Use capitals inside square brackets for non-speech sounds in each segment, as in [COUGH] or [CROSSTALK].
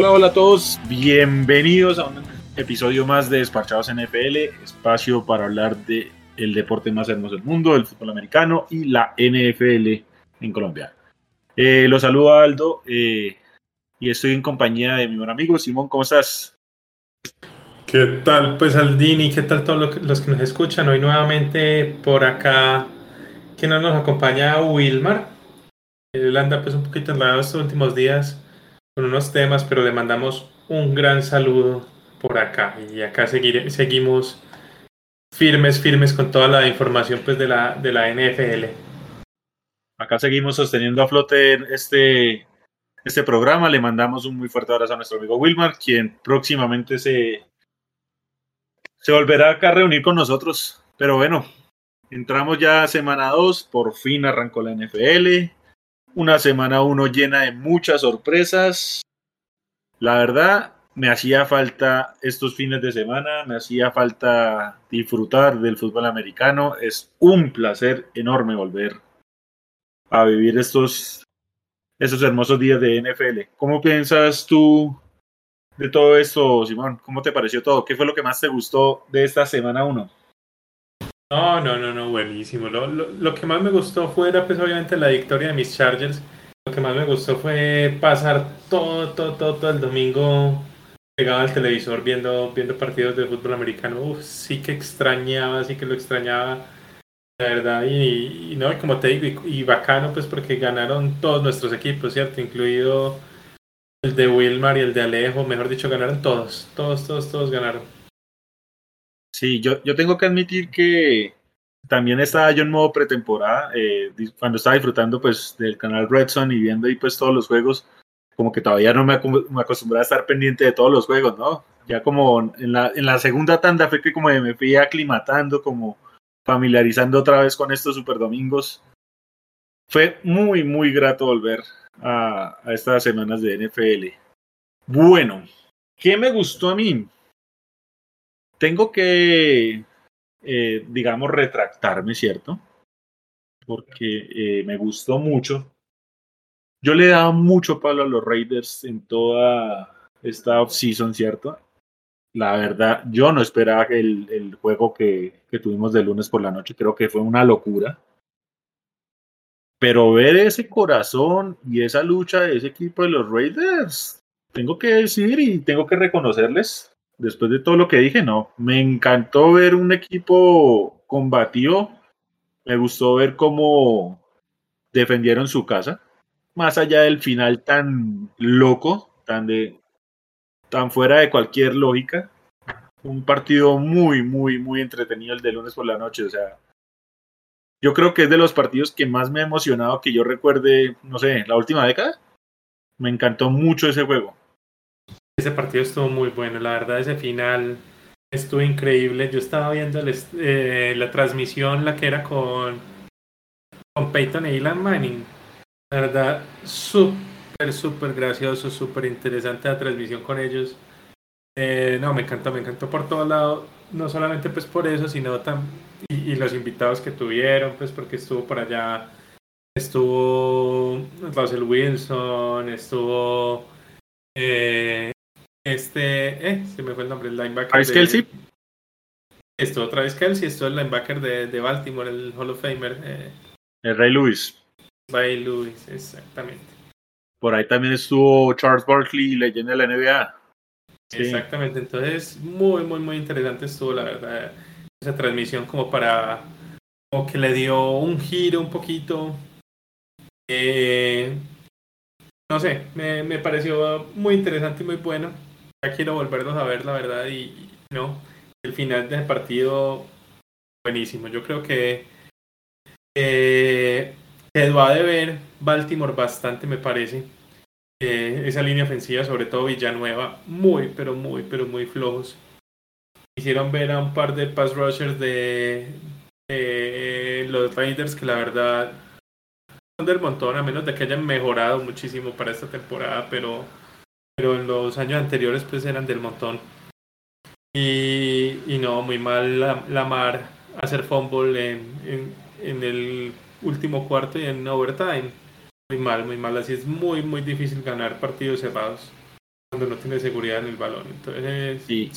Hola, hola a todos, bienvenidos a un episodio más de Despachados NFL, espacio para hablar de el deporte más hermoso del mundo, el fútbol americano y la NFL en Colombia. Eh, los saludo Aldo eh, y estoy en compañía de mi buen amigo Simón, ¿cómo estás? ¿Qué tal pues Aldini? ¿Qué tal todos los que nos escuchan? Hoy nuevamente por acá, que no nos acompaña Wilmar. Él anda pues un poquito enredado estos últimos días con unos temas, pero le mandamos un gran saludo por acá. Y acá seguir, seguimos firmes, firmes con toda la información pues de la, de la NFL. Acá seguimos sosteniendo a flote este, este programa. Le mandamos un muy fuerte abrazo a nuestro amigo Wilmar, quien próximamente se, se volverá acá a reunir con nosotros. Pero bueno, entramos ya semana 2, por fin arrancó la NFL. Una semana 1 llena de muchas sorpresas. La verdad, me hacía falta estos fines de semana, me hacía falta disfrutar del fútbol americano. Es un placer enorme volver a vivir estos, estos hermosos días de NFL. ¿Cómo piensas tú de todo esto, Simón? ¿Cómo te pareció todo? ¿Qué fue lo que más te gustó de esta semana 1? No, no, no, no, buenísimo. Lo, lo, que más me gustó fue, pues, obviamente la victoria de mis Chargers. Lo que más me gustó fue pasar todo, todo, todo, todo el domingo pegado al televisor viendo, viendo partidos de fútbol americano. Uf, sí que extrañaba, sí que lo extrañaba, la verdad. Y, no, como te digo, y, bacano, pues porque ganaron todos nuestros equipos, ¿cierto? Incluido el de Wilmar y el de Alejo, mejor dicho, ganaron todos, todos, todos, todos ganaron. Sí, yo, yo tengo que admitir que también estaba yo en modo pretemporada, eh, cuando estaba disfrutando pues del canal Redson y viendo ahí pues todos los juegos como que todavía no me, acostumbré a estar pendiente de todos los juegos, ¿no? Ya como en la, en la segunda tanda fue que como me fui aclimatando, como familiarizando otra vez con estos super domingos. Fue muy, muy grato volver a, a estas semanas de NFL. Bueno, ¿qué me gustó a mí? Tengo que, eh, digamos, retractarme, ¿cierto? Porque eh, me gustó mucho yo le he dado mucho palo a los Raiders en toda esta offseason, ¿cierto? La verdad, yo no esperaba que el, juego que, que, tuvimos de lunes por la noche, creo que fue una locura. Pero ver ese corazón y esa lucha de ese equipo de los Raiders, tengo que decir y tengo que reconocerles, después de todo lo que dije, no, me encantó ver un equipo combativo, me gustó ver cómo defendieron su casa más allá del final tan loco, tan de tan fuera de cualquier lógica. Un partido muy, muy, muy entretenido el de lunes por la noche. O sea, yo creo que es de los partidos que más me ha emocionado que yo recuerde, no sé, la última década. Me encantó mucho ese juego. Ese partido estuvo muy bueno, la verdad, ese final estuvo increíble. Yo estaba viendo eh, la transmisión, la que era con, Peyton e Ilan Manning la verdad, súper, súper gracioso, súper interesante la transmisión con ellos. Eh, no, me encantó, me encantó por todo lado, no solamente pues por eso, sino también, y, los invitados que tuvieron, pues porque estuvo por allá, estuvo Russell Wilson, estuvo eh, este, eh, se me fue el nombre, el linebacker. Travis Kelsey. Estuvo Travis Kelsey, estuvo el linebacker de, de Baltimore, el Hall of Famer. Eh. El Ray Lewis. By Lewis, exactamente. Por ahí también estuvo Charles Barkley, leyenda de la NBA. Exactamente, entonces muy, muy, muy interesante estuvo la verdad esa transmisión como para, como que le dio un giro un poquito. Eh, no sé, me, me, pareció muy interesante y muy bueno. Ya quiero volvernos a ver la verdad y, no, el final del partido buenísimo. Yo creo que eh, Quedó a ver Baltimore bastante, me parece. Eh, esa línea ofensiva, sobre todo Villanueva, muy, pero muy, pero muy flojos. Hicieron ver a un par de pass rushers de, los Raiders que la verdad son del montón, a menos de que hayan mejorado muchísimo para esta temporada, pero, pero en los años anteriores pues eran del montón. Y, no, muy mal la, la mar hacer fumble en, en, en el último cuarto y en overtime. Muy mal, muy mal. Así es muy, muy difícil ganar partidos cerrados. cuando no tiene seguridad en el balón. Entonces, sí.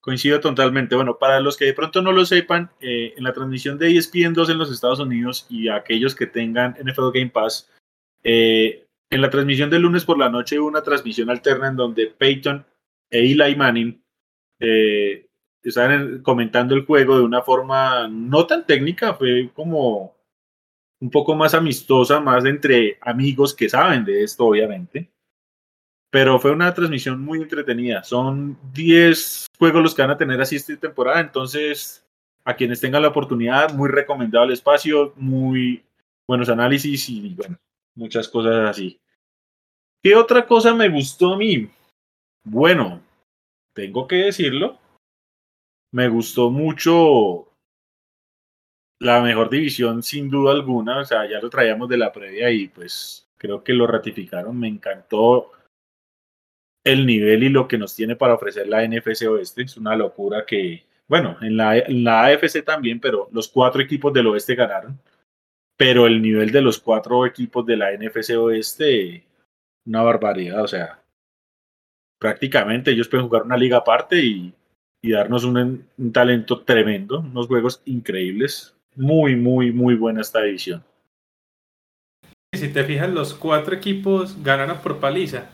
Coincido totalmente. Bueno, para los que de pronto no lo sepan, eh, en la transmisión de ESPN 2 en los Estados Unidos y aquellos que tengan NFL Game Pass, eh, en la transmisión del lunes por la noche hubo una transmisión alterna en donde Peyton e Eli Manning eh, estaban comentando el juego de una forma no tan técnica, fue como un poco más amistosa, más entre amigos que saben de esto, obviamente. Pero fue una transmisión muy entretenida. Son 10 juegos los que van a tener así esta temporada, entonces a quienes tengan la oportunidad, muy recomendado el espacio, muy buenos análisis y bueno, muchas cosas así. ¿Qué otra cosa me gustó a mí? Bueno, tengo que decirlo, me gustó mucho la mejor división sin duda alguna, o sea, ya lo traíamos de la previa y pues creo que lo ratificaron, me encantó el nivel y lo que nos tiene para ofrecer la NFC Oeste, es una locura que, bueno, en la, AFC también, pero los cuatro equipos del oeste ganaron, pero el nivel de los cuatro equipos de la NFC Oeste, una barbaridad, o sea, prácticamente ellos pueden jugar una liga aparte y, y darnos un, un, talento tremendo, unos juegos increíbles. Muy, muy, muy buena esta división. Si te fijas, los cuatro equipos ganaron por paliza.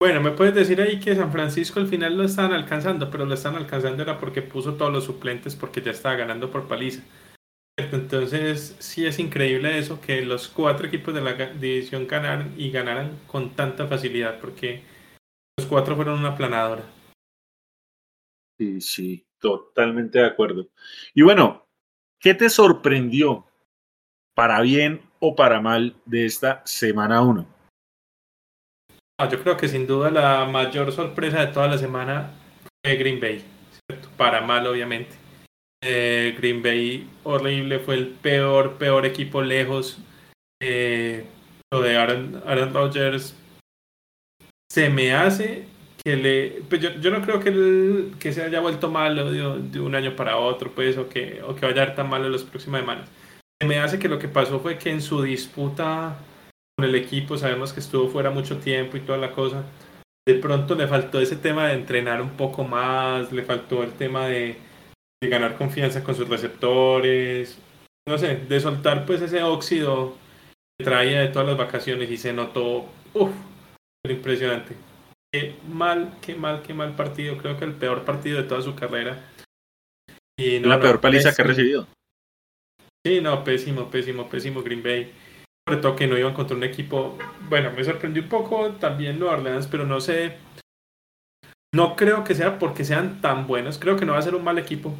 Bueno, me puedes decir ahí que San Francisco al final lo estaban alcanzando, pero lo están alcanzando era porque puso todos los suplentes porque ya estaba ganando por paliza. Entonces, sí es increíble eso, que los cuatro equipos de la división ganaran y ganaran con tanta facilidad, porque los cuatro fueron una planadora. Sí, sí, totalmente de acuerdo. Y bueno, ¿qué te sorprendió, para bien o para mal, de esta semana 1? Ah, yo creo que sin duda la mayor sorpresa de toda la semana fue Green Bay, para mal obviamente. Eh, Green Bay horrible, fue el peor, peor equipo lejos. Eh, lo de Aaron, Aaron Rodgers se me hace que le. Pues yo, yo no creo que, que se haya vuelto malo de, un año para otro, pues, o que, o que vaya a ir tan malo en las próximas semanas. Se me hace que lo que pasó fue que en su disputa con el equipo, sabemos que estuvo fuera mucho tiempo y toda la cosa. De pronto le faltó ese tema de entrenar un poco más, le faltó el tema de, de ganar confianza con sus receptores, no sé, de soltar pues ese óxido que traía de todas las vacaciones y se notó, uff, impresionante. Qué mal, qué mal, qué mal partido. Creo que el peor partido de toda su carrera. Y la peor paliza que ha recibido. Sí, no, pésimo, pésimo, pésimo Green Bay sobre todo que no iban contra un equipo, bueno, me sorprendió un poco también los Orleans, pero no sé, no creo que sea porque sean tan buenos, creo que no va a ser un mal equipo,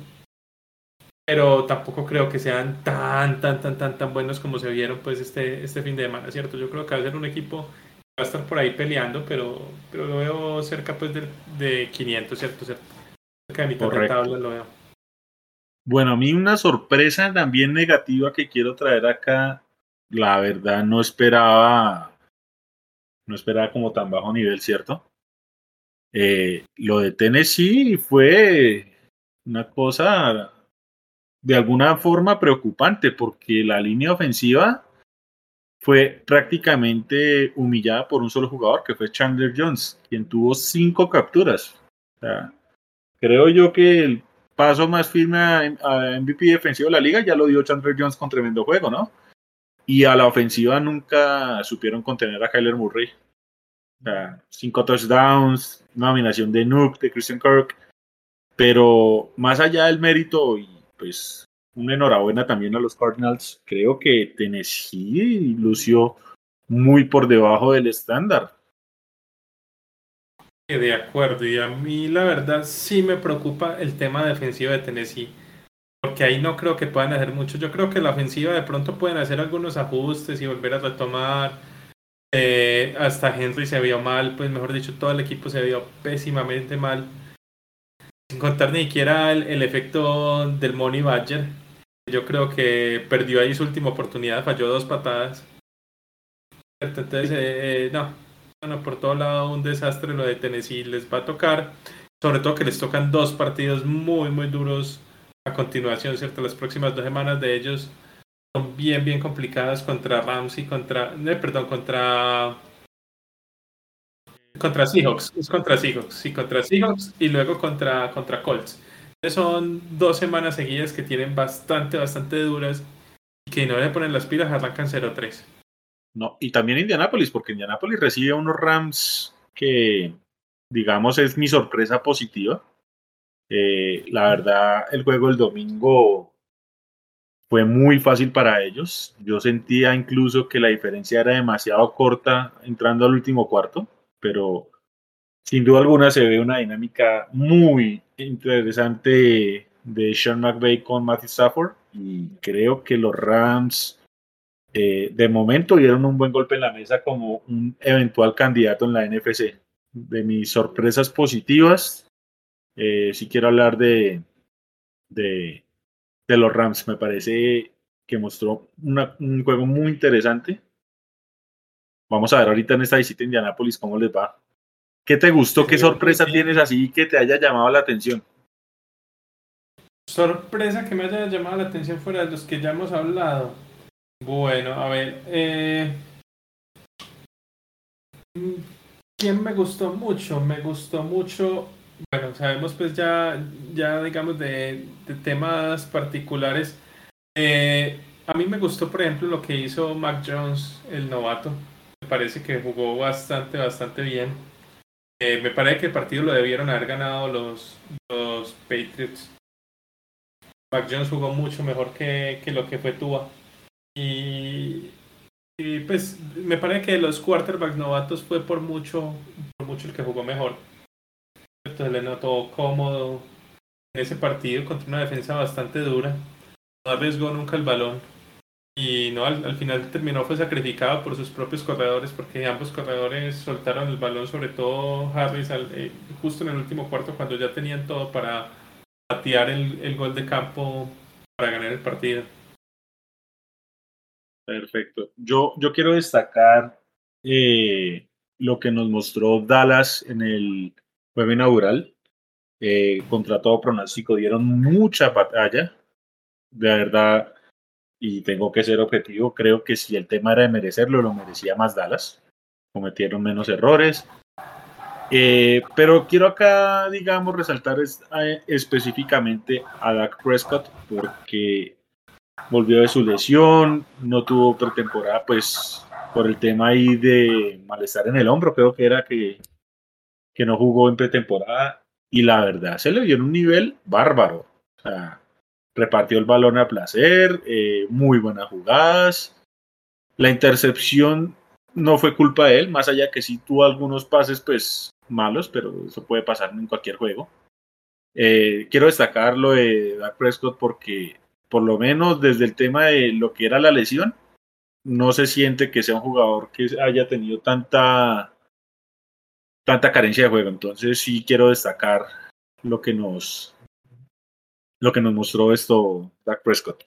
pero tampoco creo que sean tan, tan, tan, tan, tan buenos como se vieron pues este, este fin de semana, ¿cierto? Yo creo que va a ser un equipo que va a estar por ahí peleando, pero, pero lo veo cerca pues de, de 500, ¿cierto? Cerca de mitad de tabla lo veo. Bueno, a mí una sorpresa también negativa que quiero traer acá la verdad no esperaba, no esperaba como tan bajo nivel, ¿cierto? Eh, lo de Tennessee fue una cosa de alguna forma preocupante porque la línea ofensiva fue prácticamente humillada por un solo jugador que fue Chandler Jones, quien tuvo cinco capturas. Creo yo que el paso más firme a MVP defensivo de la liga ya lo dio Chandler Jones con tremendo juego, ¿no? Y a la ofensiva nunca supieron contener a Kyler Murray. Sea, cinco touchdowns, nominación de Nuke, de Christian Kirk. Pero más allá del mérito, y pues una enhorabuena también a los Cardinals, creo que Tennessee lució muy por debajo del estándar. De acuerdo, y a mí la verdad sí me preocupa el tema defensivo de Tennessee porque ahí no creo que puedan hacer mucho. Yo creo que la ofensiva de pronto pueden hacer algunos ajustes y volver a retomar. Eh, hasta Henry se vio mal, pues mejor dicho, todo el equipo se vio pésimamente mal. Sin contar ni siquiera el, efecto del Money Badger. Yo creo que perdió ahí su última oportunidad, falló dos patadas. Entonces, eh, eh, no, bueno, por todo lado un desastre lo de Tennessee les va a tocar. Sobre todo que les tocan dos partidos muy, muy duros a continuación, ¿cierto? Las próximas dos semanas de ellos bien, bien complicadas contra Ramsey, contra, eh, perdón, contra Contra Seahawks, es contra Seahawks, sí, contra Seahawks y luego contra, contra Colts. Son dos semanas seguidas que tienen bastante, bastante duras y que no le ponen las pilas, arrancan 0-3. No, y también Indianapolis, porque Indianapolis recibe unos Rams que, digamos, es mi sorpresa positiva. Eh, la verdad, el juego el domingo fue muy fácil para ellos. Yo sentía incluso que la diferencia era demasiado corta entrando al último cuarto, pero sin duda alguna se ve una dinámica muy interesante de Sean McVay con Matthew Stafford y creo que los Rams eh, de momento dieron un buen golpe en la mesa como un eventual candidato en la NFC. De mis sorpresas positivas, eh, si quiero hablar de, de, de, los Rams, me parece que mostró un juego muy interesante. Vamos a ver ahorita en esta visita a Indianapolis cómo les va. ¿Qué te gustó? ¿Qué sorpresa tienes así que te haya llamado la atención? Sorpresa que me haya llamado la atención fuera de los que ya hemos hablado. Bueno, a ver. Eh... ¿Quién me gustó mucho? Me gustó mucho. Bueno, sabemos pues ya, ya digamos de, temas particulares. Eh, a mí me gustó, por ejemplo, lo que hizo Mac Jones, el novato. Me parece que jugó bastante, bastante bien. Eh, me parece que el partido lo debieron haber ganado los, los Patriots. Mac Jones jugó mucho mejor que, que lo que fue Tua. Y, y, pues me parece que los quarterbacks novatos fue por mucho, por mucho el que jugó mejor. Entonces le notó cómodo en ese partido contra una defensa bastante dura. No arriesgó nunca el balón y no al, final terminó fue sacrificado por sus propios corredores porque ambos corredores soltaron el balón sobre todo Harris eh, justo en el último cuarto cuando ya tenían todo para patear el, gol de campo para ganar el partido perfecto yo yo quiero destacar eh, lo que nos mostró Dallas en el juego inaugural eh, contra todo pronóstico dieron mucha batalla de verdad y tengo que ser objetivo, creo que si el tema era de merecerlo, lo merecía más Dallas. Cometieron menos errores. Eh, pero quiero acá, digamos, resaltar específicamente a Dak Prescott porque volvió de su lesión, no tuvo pretemporada, pues por el tema ahí de malestar en el hombro, creo que era que, que no jugó en pretemporada y la verdad se le dio en un nivel bárbaro. O sea, repartió el balón a placer, eh, muy buenas jugadas. La intercepción no fue culpa de él, más allá que sí tuvo algunos pases pues malos, pero eso puede pasar en cualquier juego. Eh, quiero destacar lo de Dak Prescott porque por lo menos desde el tema de lo que era la lesión, no se siente que sea un jugador que haya tenido tanta tanta carencia de juego. Entonces sí quiero destacar lo que nos lo que nos mostró esto Dak Prescott.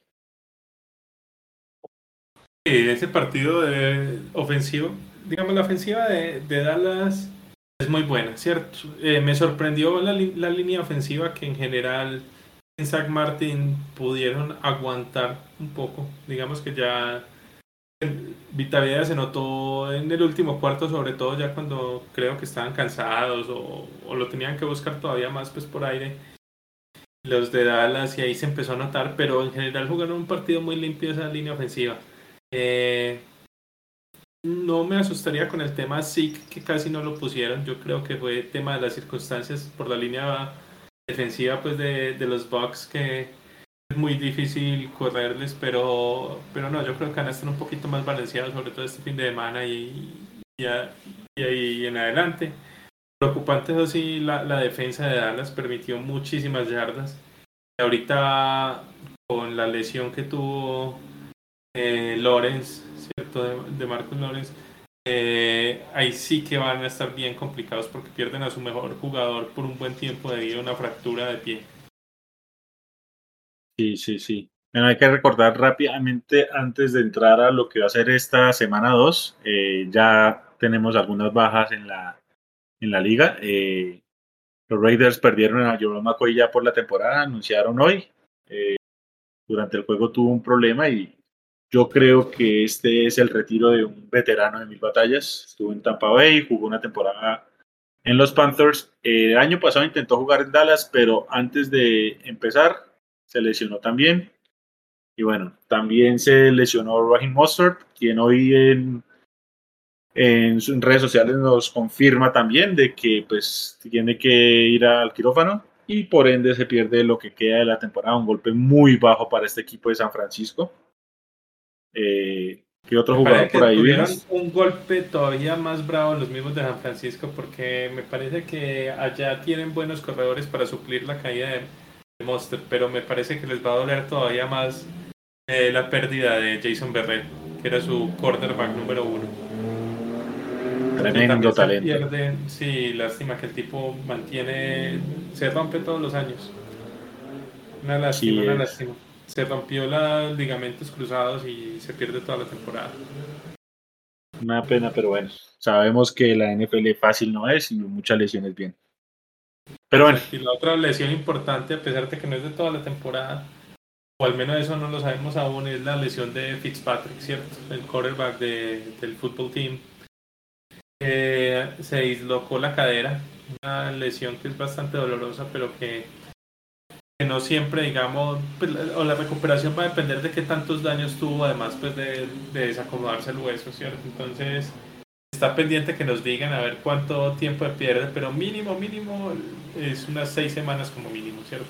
Ese partido de ofensivo, digamos la ofensiva de, Dallas es muy buena, ¿cierto? Eh, me sorprendió la, línea ofensiva que en general en Zach Martin pudieron aguantar un poco. Digamos que ya Vitalidad se notó en el último cuarto, sobre todo ya cuando creo que estaban cansados o, lo tenían que buscar todavía más pues por aire los de Dallas y ahí se empezó a notar, pero en general jugaron un partido muy limpio esa línea ofensiva. Eh, no me asustaría con el tema SIC, que casi no lo pusieron. Yo creo que fue tema de las circunstancias por la línea defensiva pues de, los Bucks que es muy difícil correrles, pero, pero no, yo creo que van a estar un poquito más balanceados, sobre todo este fin de semana y, y, y ahí en adelante. Preocupante eso sí, la, defensa de Dallas permitió muchísimas yardas. Y ahorita con la lesión que tuvo eh, Lorenz, ¿cierto? De, Marcus Lorenz, eh, ahí sí que van a estar bien complicados porque pierden a su mejor jugador por un buen tiempo debido a una fractura de pie. Sí, sí, sí. Bueno, hay que recordar rápidamente antes de entrar a lo que va a ser esta semana 2, eh, ya tenemos algunas bajas en la en la liga. Eh, los Raiders perdieron a Jerome McCoy ya por la temporada, anunciaron hoy. Eh, durante el juego tuvo un problema y yo creo que este es el retiro de un veterano de mil batallas. Estuvo en Tampa Bay, jugó una temporada en los Panthers. el año pasado intentó jugar en Dallas, pero antes de empezar se lesionó también. Y bueno, también se lesionó Raheem Mostert, quien hoy en, en sus redes sociales nos confirma también de que pues tiene que ir al quirófano y por ende se pierde lo que queda de la temporada. Un golpe muy bajo para este equipo de San Francisco. Eh, ¿Qué otro jugador por ahí tuvieron un golpe todavía más bravo los mismos de San Francisco porque me parece que allá tienen buenos corredores para suplir la caída de, Monster, pero me parece que les va a doler todavía más eh, la pérdida de Jason Berret, que era su quarterback número uno. Tremendo talento. sí, lástima que el tipo mantiene, se rompe todos los años. Una lástima, una lástima se rompió los ligamentos cruzados y se pierde toda la temporada. Una pena, pero bueno, sabemos que la NFL fácil no es y muchas lesiones bien. Pero bueno. Y la otra lesión importante, a pesar de que no es de toda la temporada, o al menos eso no lo sabemos aún, es la lesión de Fitzpatrick, ¿cierto? El quarterback del fútbol team. se dislocó la cadera, una lesión que es bastante dolorosa, pero que no siempre, digamos, pues, o la recuperación va a depender de qué tantos daños tuvo, además pues de, desacomodarse el hueso, ¿cierto? Entonces, está pendiente que nos digan a ver cuánto tiempo pierde, pero mínimo, mínimo es unas seis semanas como mínimo, ¿cierto?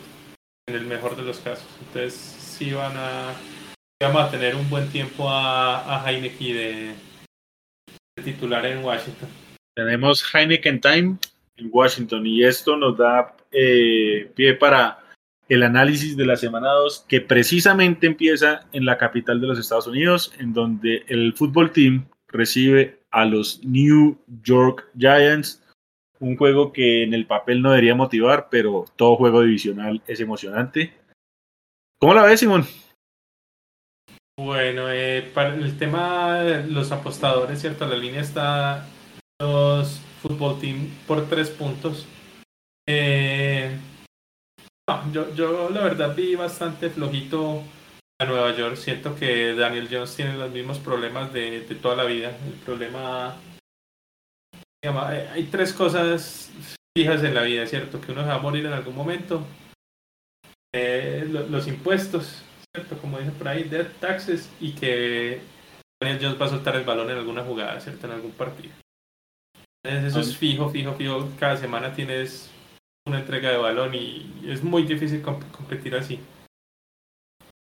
En el mejor de los casos. Entonces, sí van a, vamos tener un buen tiempo a, a Heineken de, titular en Washington. Tenemos Heineken Time en Washington y esto nos da eh, pie para el análisis de la semana 2, que precisamente empieza en la capital de los Estados Unidos, en donde el fútbol team recibe a los New York Giants, un juego que en el papel no debería motivar, pero todo juego divisional es emocionante. ¿Cómo la ves, Simón? Bueno, eh, para el tema de los apostadores, ¿cierto? La línea está los fútbol team por tres puntos. Eh, yo, yo la verdad vi bastante flojito a Nueva York. Siento que Daniel Jones tiene los mismos problemas de, toda la vida. El problema... hay tres cosas fijas en la vida, ¿cierto? Que uno se va a morir en algún momento. Eh, los impuestos, ¿cierto? Como dice por ahí, death taxes y que Daniel Jones va a soltar el balón en alguna jugada, ¿cierto? En algún partido. Entonces eso es fijo, fijo, fijo. Cada semana tienes una entrega de balón y es muy difícil competir así.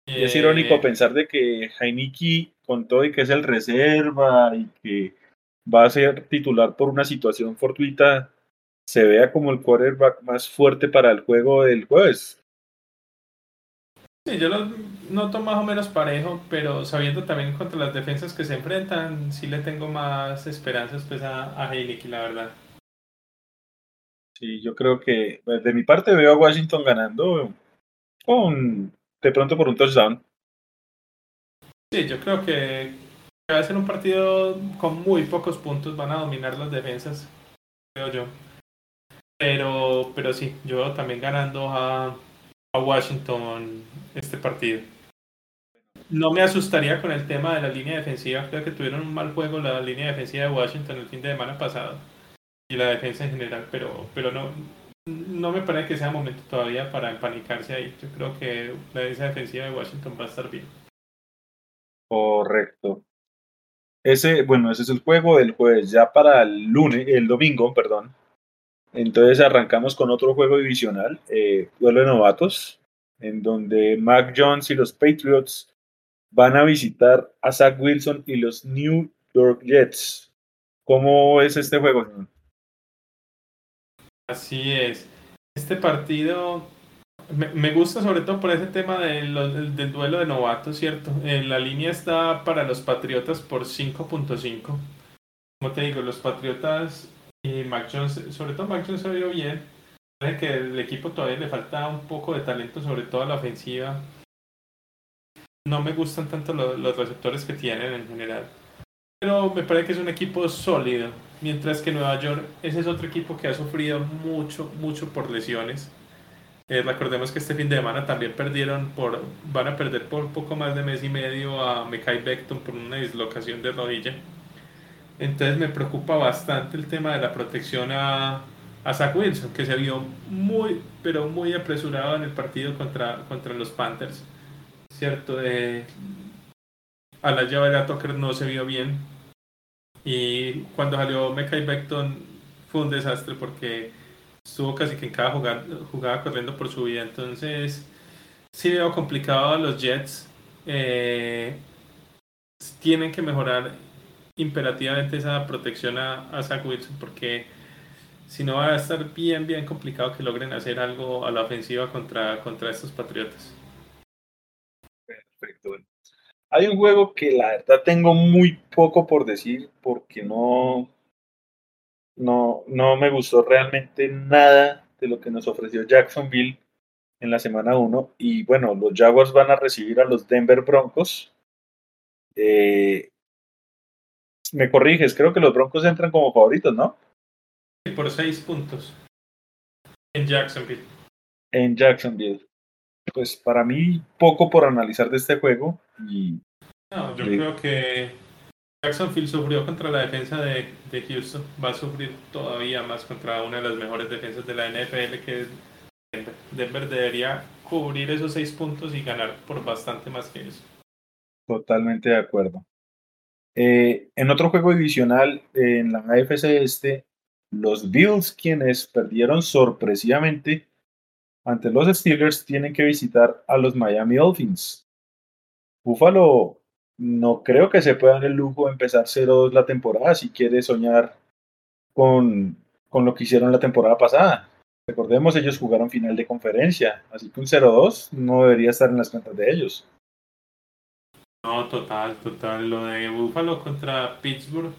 Es irónico eh, pensar de que Heineken, con todo y que es el reserva y que va a ser titular por una situación fortuita, se vea como el quarterback más fuerte para el juego del jueves. Sí, yo lo noto más o menos parejo, pero sabiendo también contra las defensas que se enfrentan, sí le tengo más esperanzas pues, a, a Heineken, la verdad. Sí, yo creo que pues, de mi parte veo a Washington ganando con de pronto por un touchdown. Sí, yo creo que va a ser un partido con muy pocos puntos, van a dominar las defensas, creo yo. Pero, pero sí, yo también ganando a, a Washington este partido. No me asustaría con el tema de la línea defensiva. Creo que tuvieron un mal juego la línea defensiva de Washington el fin de semana pasado y la defensa en general, pero, pero no, no me parece que sea momento todavía para empanicarse ahí. Yo creo que la defensiva de Washington va a estar bien. Correcto. Ese, bueno, ese es el juego del jueves. Ya para el lunes, el domingo, perdón. Entonces arrancamos con otro juego divisional, eh, duelo de novatos, en donde Mac Jones y los Patriots van a visitar a Zach Wilson y los New York Jets. ¿Cómo es este juego, señor? Así es. Este partido me, gusta sobre todo por ese tema del, duelo de novatos, ¿cierto? Eh, la línea está para los Patriotas por 5.5. Como te digo, los Patriotas y Mac Jones, sobre todo Mac Jones se vio bien. Parece que el equipo todavía le falta un poco de talento, sobre todo a la ofensiva. No me gustan tanto los receptores que tienen en general. Pero me parece que es un equipo sólido Mientras que Nueva York, ese es otro equipo que ha sufrido mucho, mucho por lesiones. Eh, recordemos que este fin de semana también perdieron por, van a perder por poco más de mes y medio a Mekai Beckton por una dislocación de rodilla. Entonces me preocupa bastante el tema de la protección a, a Zach Wilson, que se vio muy, pero muy apresurado en el partido contra, contra los Panthers. ¿Cierto? Eh, a la llave de Tucker no se vio bien. Y cuando salió Mekai Beckton fue un desastre porque estuvo casi que en cada jugada, corriendo por su vida. Entonces, sí veo complicado a los Jets. Eh, tienen que mejorar imperativamente esa protección a, a Zach Wilson porque si no va a estar bien, bien complicado que logren hacer algo a la ofensiva contra, contra estos Patriotas. Hay un juego que la verdad tengo muy poco por decir porque no, no, no me gustó realmente nada de lo que nos ofreció Jacksonville en la semana 1. Y bueno, los Jaguars van a recibir a los Denver Broncos. Eh, me corriges, creo que los Broncos entran como favoritos, ¿no? Por seis puntos. En Jacksonville. En Jacksonville. Pues para mí, poco por analizar de este juego. Y, no, yo creo que Jacksonville sufrió contra la defensa de, de, Houston. Va a sufrir todavía más contra una de las mejores defensas de la NFL, que es Denver. Denver debería cubrir esos seis puntos y ganar por bastante más que eso. Totalmente de acuerdo. Eh, en otro juego divisional, en la AFC este, los Bills, quienes perdieron sorpresivamente ante los Steelers, tienen que visitar a los Miami Dolphins. Buffalo no creo que se pueda dar el lujo de empezar 0-2 la temporada si quiere soñar con, con lo que hicieron la temporada pasada. Recordemos, ellos jugaron final de conferencia, así que un 0-2 no debería estar en las cuentas de ellos. No, total, total. Lo de Buffalo contra Pittsburgh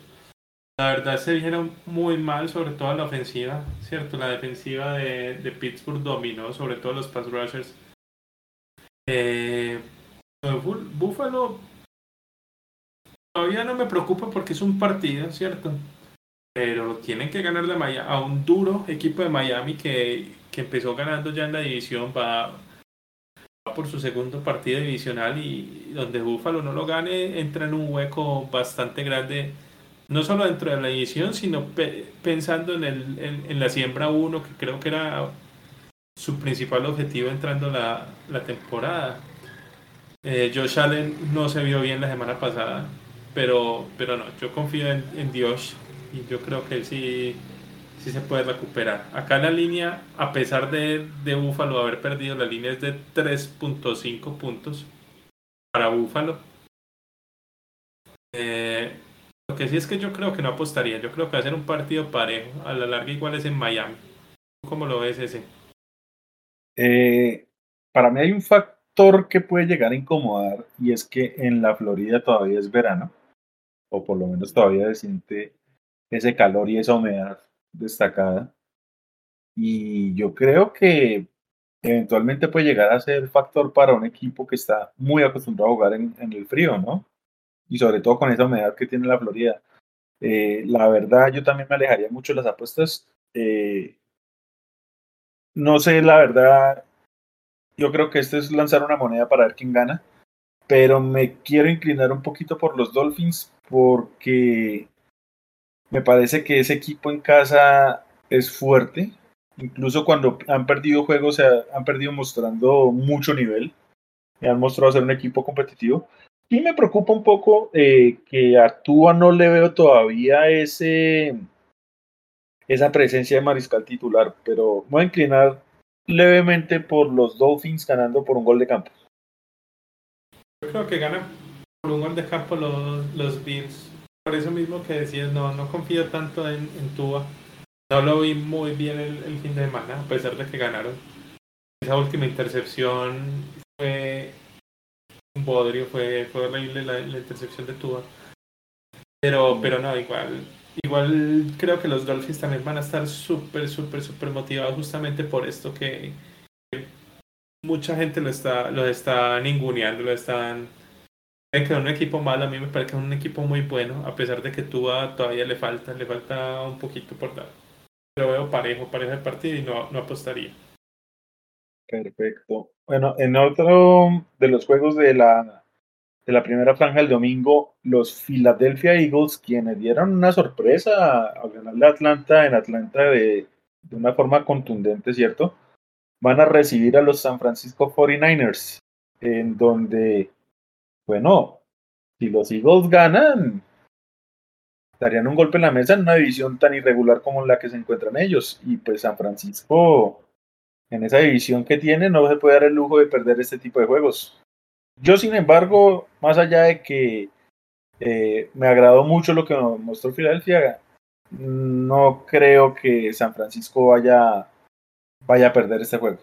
la verdad se vieron muy mal, sobre todo la ofensiva, ¿cierto? La defensiva de, de Pittsburgh dominó, sobre todo los pass rushers. Eh, Buffalo todavía no me preocupa porque es un partido, ¿cierto? Pero tienen que ganarle a, a un duro equipo de Miami que, que empezó ganando ya en la división, va, va por su segundo partido divisional y donde Buffalo no lo gane entra en un hueco bastante grande no solo dentro de la edición, sino pensando en, el, en, la siembra 1, que creo que era su principal objetivo entrando la, la temporada. Eh, Josh Allen no se vio bien la semana pasada, pero, pero no, yo confío en, en Dios y yo creo que él sí, sí se puede recuperar. Acá la línea, a pesar de, de Búfalo haber perdido, la línea es de 3.5 puntos para Búfalo. Eh, lo que sí es que yo creo que no apostaría. Yo creo que va a ser un partido parejo. A la larga igual es en Miami. ¿Cómo lo ves ese? Eh, para mí hay un factor que puede llegar a incomodar y es que en la Florida todavía es verano. O por lo menos todavía se siente ese calor y esa humedad destacada. Y yo creo que eventualmente puede llegar a ser factor para un equipo que está muy acostumbrado a jugar en, en el frío, ¿no? Y sobre todo con esa humedad que tiene la Florida. Eh, la verdad, yo también me alejaría mucho de las apuestas. Eh, no sé, la verdad, yo creo que esto es lanzar una moneda para ver quién gana, pero me quiero inclinar un poquito por los Dolphins porque me parece que ese equipo en casa es fuerte. Incluso cuando han perdido juegos, han perdido mostrando mucho nivel. Y han mostrado ser un equipo competitivo sí me preocupa un poco eh, que a Tua no le veo todavía ese esa presencia de mariscal titular, pero voy a inclinar levemente por los Dolphins ganando por un gol de campo. Yo creo que ganan por un gol de campo los, los Bills. Por eso mismo que decías, no, no confío tanto en, en Tua. No lo vi muy bien el, el fin de semana, a pesar de que ganaron. Esa última intercepción fue un bodrio, fue, fue horrible la, la intercepción de Tua. Pero, pero no, igual, igual creo que los Dolphins también van a estar súper, súper, súper motivados justamente por esto que, mucha gente lo está, lo está ninguneando, lo están... que es un equipo malo, a mí me parece un equipo muy bueno, a pesar de que Tua todavía le falta, le falta un poquito por dar. Lo veo parejo, parejo el partido y no, no apostaría. Perfecto. Bueno, en otro de los juegos de la, de la primera franja del domingo, los Philadelphia Eagles, quienes dieron una sorpresa al ganarle a Atlanta en Atlanta de de una forma contundente, ¿cierto? Van a recibir a los San Francisco 49ers, en donde, bueno, si los Eagles ganan, darían un golpe en la mesa en una división tan irregular como la que se encuentran ellos. Y pues San Francisco, en esa división que tiene, no se puede dar el lujo de perder este tipo de juegos. Yo, sin embargo, más allá de que eh, me agradó mucho lo que mostró Filadelfia, no creo que San Francisco vaya, vaya a perder este juego.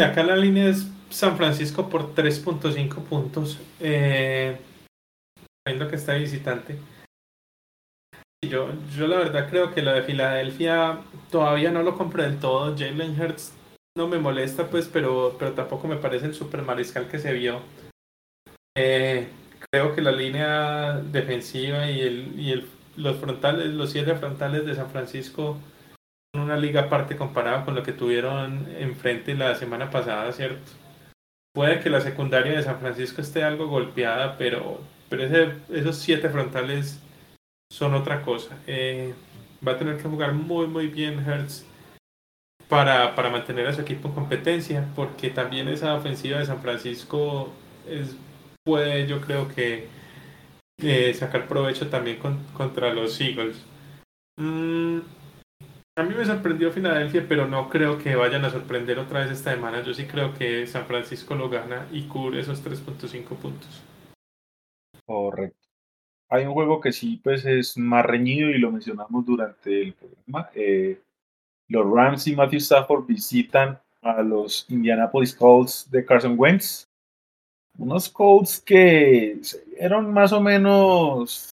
Acá la línea es San Francisco por 3.5 puntos. Eh, viendo que está visitante. Yo, yo la verdad creo que la de Filadelfia todavía no lo compré del todo. Jalen Hurts no me molesta, pues, pero, pero tampoco me parece el super mariscal que se vio. Eh, creo que la línea defensiva y, el, y el, los frontales, los siete frontales de San Francisco son una liga aparte comparado con lo que tuvieron enfrente la semana pasada, ¿cierto? Puede que la secundaria de San Francisco esté algo golpeada, pero, pero esos siete frontales son otra cosa. Eh, va a tener que jugar muy, muy bien Hertz para, para mantener a su equipo en competencia, porque también esa ofensiva de San Francisco es, puede, yo creo que, eh, sacar provecho también contra los Eagles. Mm, a mí me sorprendió Filadelfia, pero no creo que vayan a sorprender otra vez esta semana. Yo sí creo que San Francisco lo gana y cubre esos 3.5 puntos. Correcto. Hay un juego que sí, pues es más reñido y lo mencionamos durante el programa. Eh, los Rams y Matthew Stafford visitan a los Indianapolis Colts de Carson Wentz. Unos Colts que eran más o menos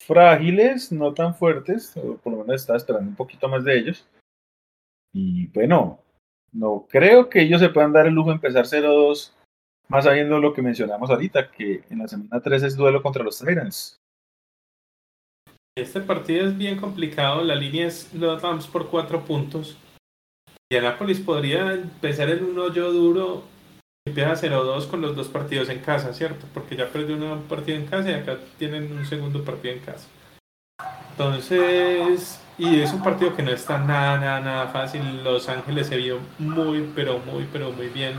frágiles, no tan fuertes, por lo menos estaba esperando un poquito más de ellos. Y bueno, no creo que ellos se puedan dar el lujo de empezar 0-2 más sabiendo lo que mencionamos ahorita, que en la semana 3 es duelo contra los Tyrants. Este partido es bien complicado, la línea es los Rams por 4 puntos. Y Anápolis podría empezar en un hoyo duro, empieza 0-2 con los dos partidos en casa, ¿cierto? Porque ya perdió un partido en casa y acá tienen un segundo partido en casa. Entonces, y es un partido que no está nada, nada, nada fácil. Los Ángeles se vio muy, pero muy, pero muy bien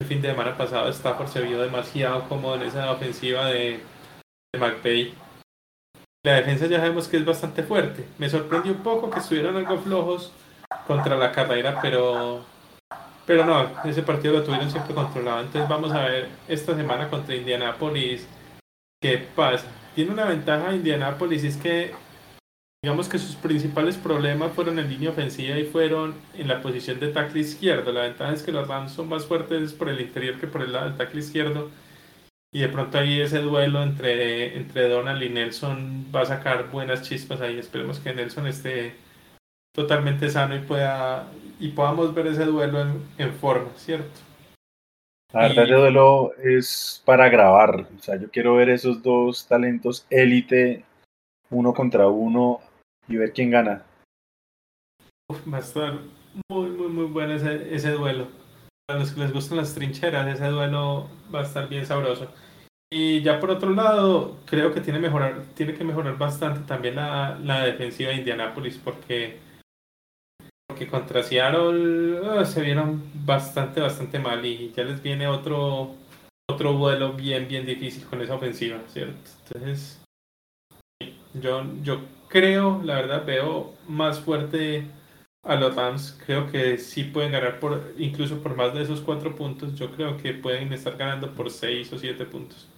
el fin de semana pasado Stafford se vio demasiado cómodo en esa ofensiva de, de. La defensa ya sabemos que es bastante fuerte. Me sorprendió un poco que estuvieran algo flojos contra la carrera, pero pero no, ese partido lo tuvieron siempre controlado. Entonces vamos a ver esta semana contra Indianapolis qué pasa. Tiene una ventaja Indianapolis, es que Digamos que sus principales problemas fueron en línea ofensiva y fueron en la posición de tackle izquierdo. La ventaja es que los Rams son más fuertes por el interior que por el lado del tackle izquierdo. Y de pronto ahí ese duelo entre, entre Donald y Nelson va a sacar buenas chispas ahí. Esperemos que Nelson esté totalmente sano y pueda y podamos ver ese duelo en, forma, ¿cierto? La verdad, ese duelo es para grabar. O sea, yo quiero ver esos dos talentos élite uno contra uno y ver quién gana. va a estar muy, muy, muy bueno ese, ese duelo. Para los que les gustan las trincheras, ese duelo va a estar bien sabroso. Y ya por otro lado, creo que tiene, mejorar, tiene que mejorar bastante también la, la defensiva de Indianapolis porque, porque contra Seattle ah, se vieron bastante, bastante mal y ya les viene otro, otro vuelo bien, bien difícil con esa ofensiva, ¿cierto? Entonces, yo, yo creo, la verdad, veo más fuerte a los Rams. Creo que sí pueden ganar por incluso por más de esos cuatro puntos. Yo creo que pueden estar ganando por seis o siete puntos.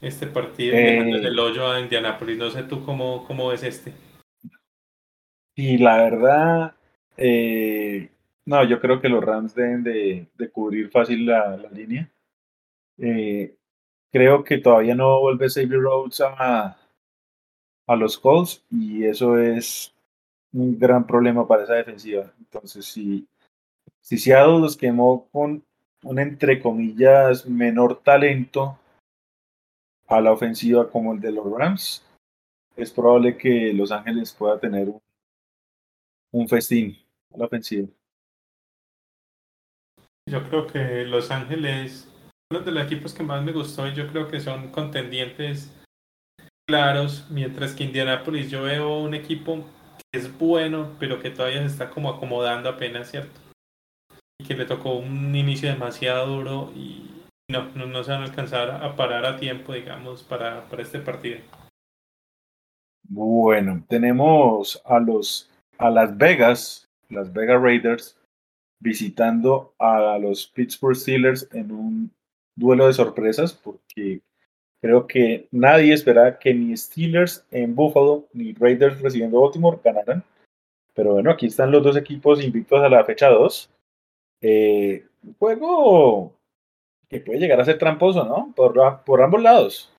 Este partido eh, el hoyo a Indianapolis. No sé tú cómo, cómo ves este. Y la verdad, eh, no, yo creo que los Rams deben de, cubrir fácil la, línea. Eh, creo que todavía no vuelve Xavier Rhodes a, a los Colts y eso es un gran problema para esa defensiva. Entonces, si, si Seattle los quemó con un entre comillas menor talento a la ofensiva como el de los Rams, es probable que Los Ángeles pueda tener un, festín a la ofensiva. Yo creo que Los Ángeles, uno de los equipos que más me gustó y yo creo que son contendientes claros, mientras que Indianapolis yo veo un equipo es bueno, pero que todavía se está como acomodando apenas, ¿cierto? Y que le tocó un inicio demasiado duro y no, no, se van a alcanzar a parar a tiempo, digamos, para, para este partido. Bueno, tenemos a los a Las Vegas, Las Vegas Raiders, visitando a los Pittsburgh Steelers en un duelo de sorpresas, porque creo que nadie esperaba que ni Steelers en Buffalo ni Raiders recibiendo Baltimore ganaran. Pero bueno, aquí están los dos equipos invictos a la fecha 2. Eh, un juego que puede llegar a ser tramposo, ¿no? Por, por ambos lados.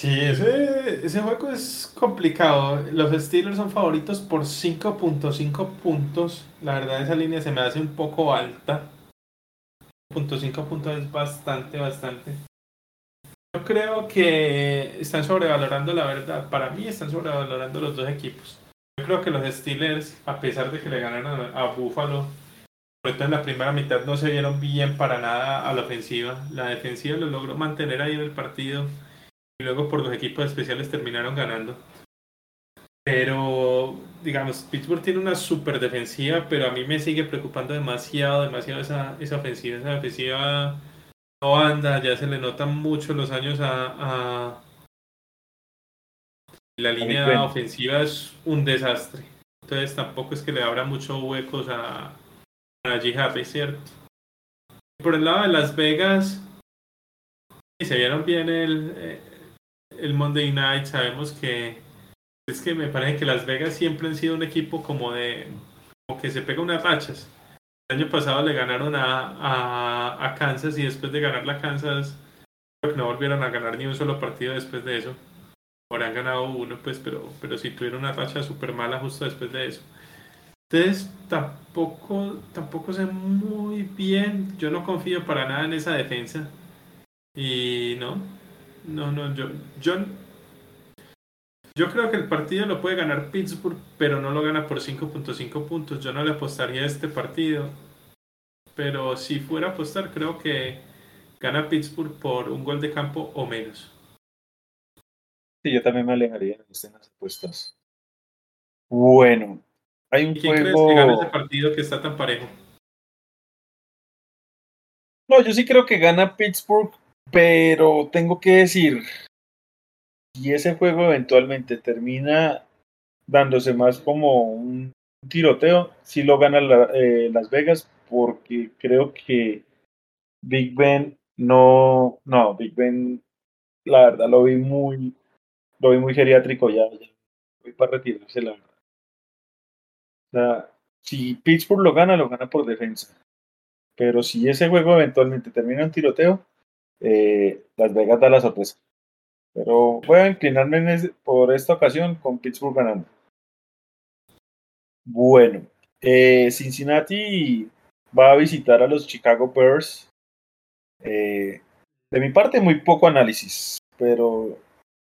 Sí, ese, ese juego es complicado. Los Steelers son favoritos por 5.5 puntos. La verdad, esa línea se me hace un poco alta. 5 puntos es bastante, bastante. Yo creo que están sobrevalorando la verdad. Para mí están sobrevalorando los dos equipos. Yo creo que los Steelers, a pesar de que le ganaron a Buffalo, en la primera mitad no se vieron bien para nada a la ofensiva. La defensiva lo logró mantener ahí en el partido y luego por los equipos especiales terminaron ganando. Pero, digamos, Pittsburgh tiene una super defensiva, pero a mí me sigue preocupando demasiado, demasiado esa, esa ofensiva. Esa ofensiva no anda, ya se le notan mucho los años a... La línea ofensiva es un desastre. Entonces tampoco es que le abra muchos huecos a, a G. ¿cierto? Por el lado de Las Vegas, se vieron bien el, eh, el Monday Night, sabemos que es que me parece que Las Vegas siempre han sido un equipo como de como que se pega unas rachas. El año pasado le ganaron a, a, Kansas y después de ganar la Kansas creo que no volvieron a ganar ni un solo partido después de eso. Ahora han ganado uno, pues, pero, pero sí tuvieron una racha súper mala justo después de eso. Entonces tampoco, tampoco sé muy bien. Yo no confío para nada en esa defensa. Y no, no, no, yo, yo, yo creo que el partido lo puede ganar Pittsburgh, pero no lo gana por 5.5 puntos. Yo no le apostaría a este partido. Pero si fuera a apostar, creo que gana Pittsburgh por un gol de campo o menos. Sí, yo también me alejaría en las apuestas. Bueno, hay un ¿Quién crees que gana ese partido que está tan parejo? No, yo sí creo que gana Pittsburgh pero tengo que decir, si ese juego eventualmente termina dándose más como un tiroteo, si lo gana eh, Las Vegas, porque creo que Big Ben no, no, Big Ben, la verdad lo vi muy, lo vi muy geriátrico ya, voy para retirarse la verdad. Si Pittsburgh lo gana, lo gana por defensa. Pero si ese juego eventualmente termina en tiroteo, eh, Las Vegas da la sorpresa. Pero voy a inclinarme por esta ocasión con Pittsburgh ganando. Bueno, eh, Cincinnati va a visitar a los Chicago Bears. Eh, de mi parte, muy poco análisis, pero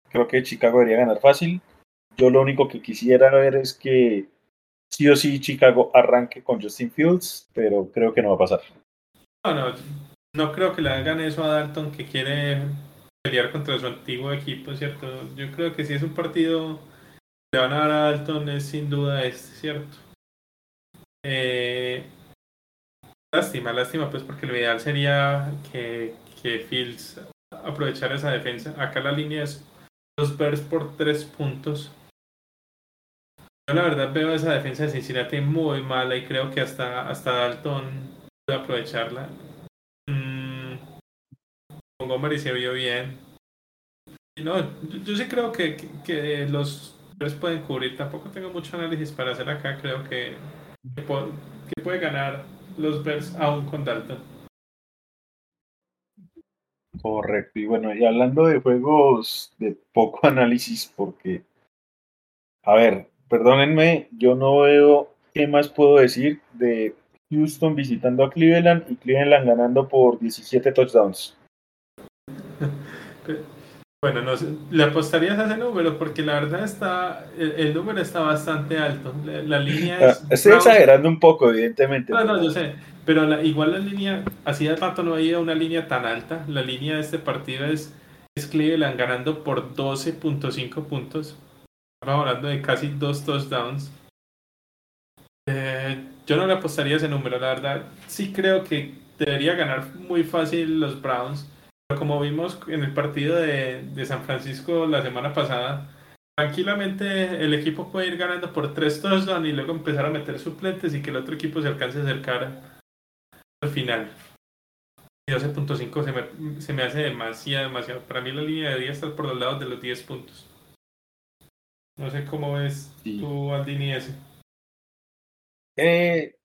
creo que Chicago debería ganar fácil. Yo lo único que quisiera ver es que sí o sí Chicago arranque con Justin Fields, pero creo que no va a pasar. No, no, no creo que le hagan eso a Dalton que quiere pelear contra su antiguo equipo, ¿cierto? Yo creo que si es un partido que le van a dar a Dalton es sin duda este, ¿cierto? Eh, lástima, lástima, pues porque lo ideal sería que, Fields aprovechara esa defensa. Acá la línea es los Bears por tres puntos. Yo la verdad veo esa defensa de Cincinnati muy mala y creo que hasta, hasta Dalton puede aprovecharla. Montgomery se vio bien. no, yo, sí creo que, que, los Bears pueden cubrir. Tampoco tengo mucho análisis para hacer acá. Creo que, que, puede ganar los Bears aún con Dalton. Correcto. Y bueno, y hablando de juegos de poco [LAUGHS] análisis, porque, a ver, perdónenme, yo no veo qué más puedo decir de Houston visitando a Cleveland y Cleveland ganando por 17 touchdowns. Bueno, no le apostarías a ese número porque la verdad está, el, número está bastante alto. La, línea ah, es. Estoy exagerando un poco, evidentemente. No, no, yo sé. Pero igual la línea, así de rato no había una línea tan alta. La línea de este partido es, es Cleveland ganando por 12.5 puntos. Estamos hablando de casi dos touchdowns. Eh, yo no le apostaría ese número, la verdad. Sí creo que debería ganar muy fácil los Browns. Pero como vimos en el partido de, de San Francisco la semana pasada, tranquilamente el equipo puede ir ganando por tres touchdowns y luego empezar a meter suplentes y que el otro equipo se alcance a acercar al final. 12.5 se me, se me hace demasiado, demasiado. Para mí la línea debería estar por los lados de los 10 puntos. No sé cómo ves tú, Aldini, ese. Eh,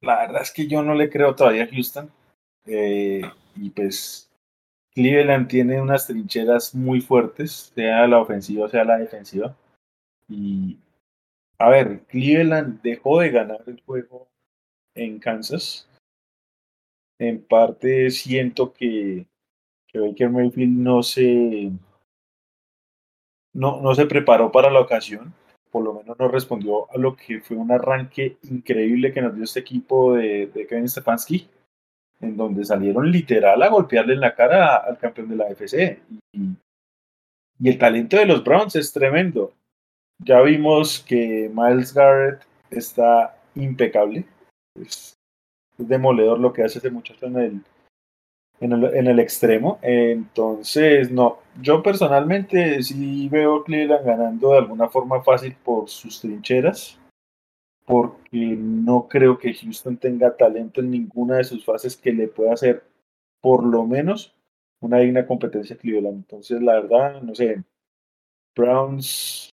la verdad es que yo no le creo todavía a Houston. Eh, y pues Cleveland tiene unas trincheras muy fuertes, sea la ofensiva, sea la defensiva. Y a ver, Cleveland dejó de ganar el juego en Kansas. En parte siento que, que Baker Mayfield no se, no, no se preparó para la ocasión. Por lo menos no respondió a lo que fue un arranque increíble que nos dio este equipo de, de Kevin Stefanski en donde salieron literal a golpearle en la cara al campeón de la AFC. Y, el talento de los Browns es tremendo. Ya vimos que Miles Garrett está impecable. Es, demoledor lo que hace ese muchacho en el, en el, en el, extremo. Entonces, no, yo personalmente sí veo Cleveland ganando de alguna forma fácil por sus trincheras porque no creo que Houston tenga talento en ninguna de sus fases que le pueda hacer por lo menos una digna competencia a Cleveland. Entonces, la verdad, no sé, Browns,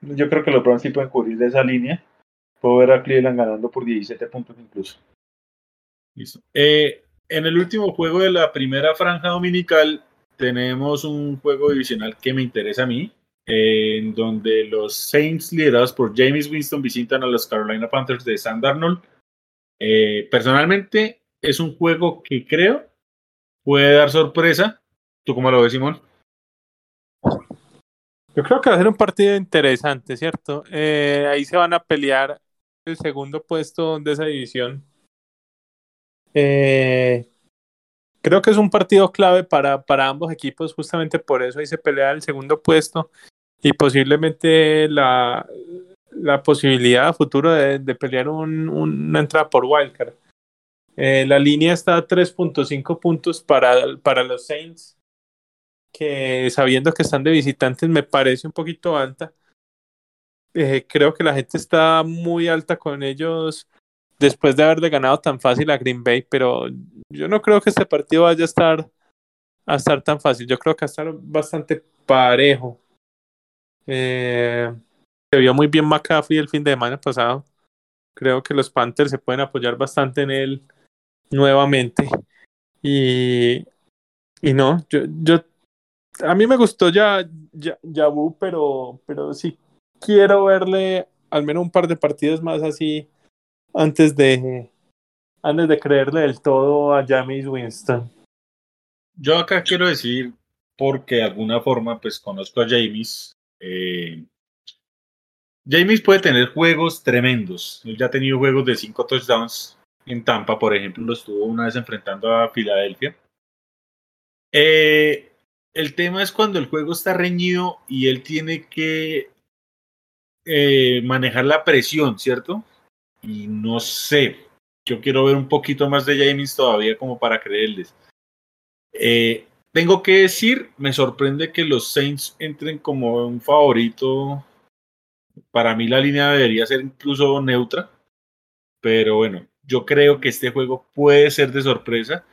yo creo que los Browns sí pueden cubrir de esa línea. Puedo ver a Cleveland ganando por 17 puntos incluso. Listo. Eh, en el último juego de la primera franja dominical tenemos un juego divisional que me interesa a mí, en donde los Saints liderados por James Winston visitan a los Carolina Panthers de San Darnold. Eh, personalmente es un juego que creo puede dar sorpresa. ¿Tú cómo lo ves, Simón? Yo creo que va a ser un partido interesante, ¿cierto? Eh, ahí se van a pelear el segundo puesto de esa división. Eh, creo que es un partido clave para, para ambos equipos, justamente por eso ahí se pelea el segundo puesto y posiblemente la, la posibilidad a futuro de, pelear un, una entrada por Wildcard. Eh, la línea está a 3.5 puntos para, para los Saints, que sabiendo que están de visitantes me parece un poquito alta. Eh, creo que la gente está muy alta con ellos después de haberle ganado tan fácil a Green Bay, pero yo no creo que este partido vaya a estar, a estar tan fácil. Yo creo que va a estar bastante parejo. Eh, se vio muy bien McCaffrey el fin de semana pasado. Creo que los Panthers se pueden apoyar bastante en él nuevamente. Y, y no, yo, yo a mí me gustó ya, ya pero, pero sí quiero verle al menos un par de partidos más así antes de antes de creerle del todo a James Winston. Yo acá quiero decir, porque de alguna forma pues conozco a James eh, James puede tener juegos tremendos. Él ya ha tenido juegos de cinco touchdowns en Tampa, por ejemplo, lo estuvo una vez enfrentando a Filadelfia. Eh, el tema es cuando el juego está reñido y él tiene que eh, manejar la presión, ¿cierto? Y no sé, yo quiero ver un poquito más de James todavía como para creerles. Tengo que decir, me sorprende que los Saints entren como un favorito. Para mí la línea debería ser incluso neutra. Pero bueno, yo creo que este juego puede ser de sorpresa.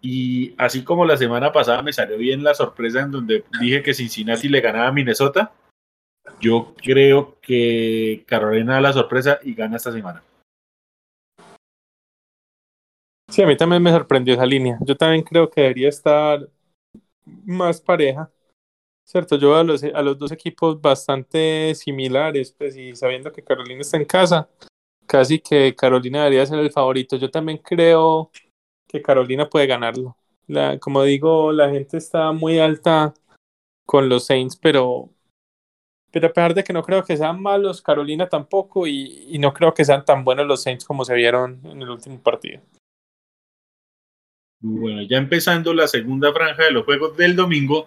Y así como la semana pasada me salió bien la sorpresa en donde dije que Cincinnati le ganaba a Minnesota, yo creo que Carolina da la sorpresa y gana esta semana. Sí, a mí también me sorprendió esa línea. Yo también creo que debería estar más pareja. Cierto, yo a los, a los dos equipos bastante similares, pues, y sabiendo que Carolina está en casa, casi que Carolina debería ser el favorito. Yo también creo que Carolina puede ganarlo. La, como digo, la gente está muy alta con los Saints, pero, pero a pesar de que no creo que sean malos, Carolina tampoco, y, y no creo que sean tan buenos los Saints como se vieron en el último partido. Bueno, ya empezando la segunda franja de los juegos del domingo,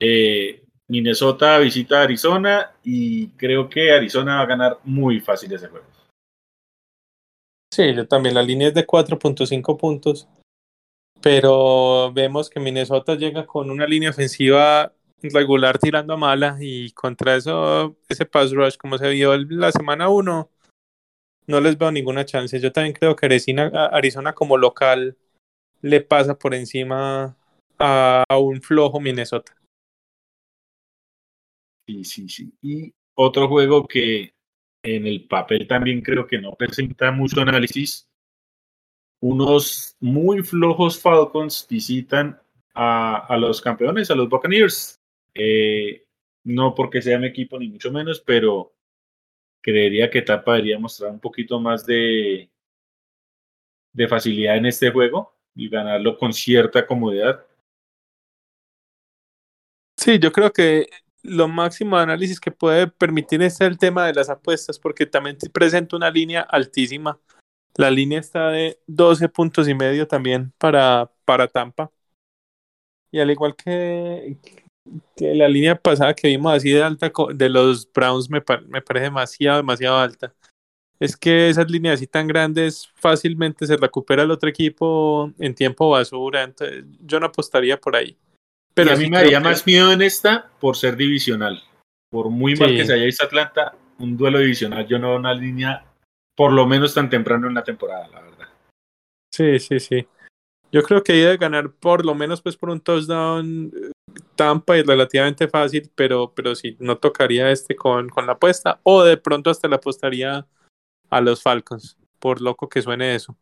eh, Minnesota visita a Arizona y creo que Arizona va a ganar muy fácil ese juego. Sí, yo también. La línea es de 4.5 puntos. Pero vemos que Minnesota llega con una línea ofensiva regular tirando a mala y contra eso, ese pass rush como se vio la semana 1, no les veo ninguna chance. Yo también creo que Arizona como local le pasa por encima a un flojo Minnesota. Sí, sí, sí. Y otro juego que en el papel también creo que no presenta mucho análisis. Unos muy flojos Falcons visitan a, los campeones, a los Buccaneers. Eh, no porque sea mi equipo, ni mucho menos, pero creería que Tampa debería mostrar un poquito más de, de facilidad en este juego y ganarlo con cierta comodidad. Sí, yo creo que lo máximo de análisis que puede permitir es el tema de las apuestas, porque también presenta una línea altísima. La línea está de 12 puntos y medio también para, para Tampa. Y al igual que, que la línea pasada que vimos así de alta de los Browns me, me parece demasiado, demasiado alta. Es que esas líneas así tan grandes fácilmente se recupera el otro equipo en tiempo basura, entonces yo no apostaría por ahí. Pero a mí me daría más miedo en esta por ser divisional. Por muy mal que se haya visto Atlanta, un duelo divisional, yo no veo una línea por lo menos tan temprano en la temporada, la verdad. Sí, sí, sí. Yo creo que de ganar por lo menos pues por un touchdown Tampa es relativamente fácil, pero, pero sí, no tocaría este con, con la apuesta o de pronto hasta la apostaría a los Falcons, por loco que suene eso.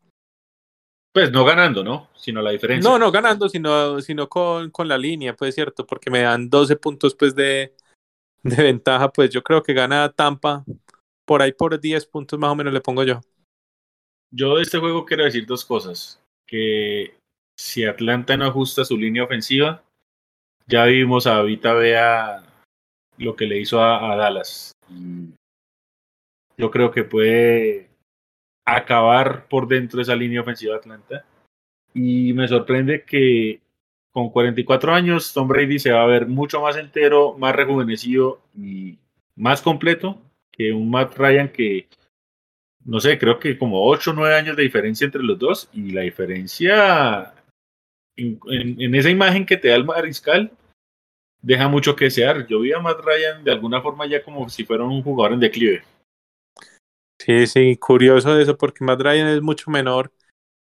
Pues no ganando, ¿no? Sino la diferencia. No, no ganando, sino, sino con, con la línea, pues cierto, porque me dan 12 puntos pues de, de ventaja, pues yo creo que gana Tampa por ahí por 10 puntos más o menos le pongo yo. Yo de este juego quiero decir dos cosas. Que si Atlanta no ajusta su línea ofensiva, ya vimos a Vita Bea lo que le hizo a, a Dallas. Yo creo que puede acabar por dentro de esa línea ofensiva de Atlanta. Y me sorprende que con 44 años Tom Brady se va a ver mucho más entero, más rejuvenecido y más completo que un Matt Ryan que, no sé, creo que como 8 o 9 años de diferencia entre los dos y la diferencia en, en, esa imagen que te da el mariscal deja mucho que desear. Yo vi a Matt Ryan de alguna forma ya como si fuera un jugador en declive. Sí, sí, curioso eso porque Matt Ryan es mucho menor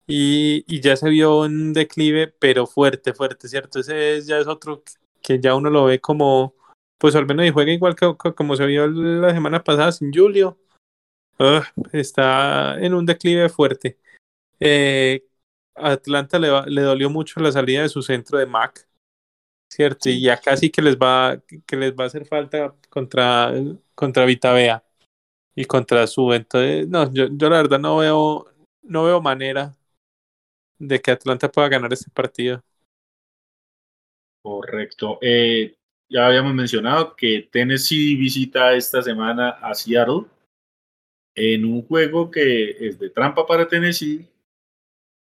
y, y, ya se vio un declive, pero fuerte, fuerte, ¿cierto? Ese ya es otro que ya uno lo ve como, pues al menos y juega igual que, como se vio la semana pasada sin Julio. está en un declive fuerte. Eh, Atlanta le, le dolió mucho la salida de su centro de Mac, ¿cierto? Y ya casi que les va, que les va a hacer falta contra, contra Vitavea y contra su. Entonces, no, yo, yo la verdad no veo, no veo manera de que Atlanta pueda ganar este partido. Correcto. Eh, ya habíamos mencionado que Tennessee visita esta semana a Seattle en un juego que es de trampa para Tennessee,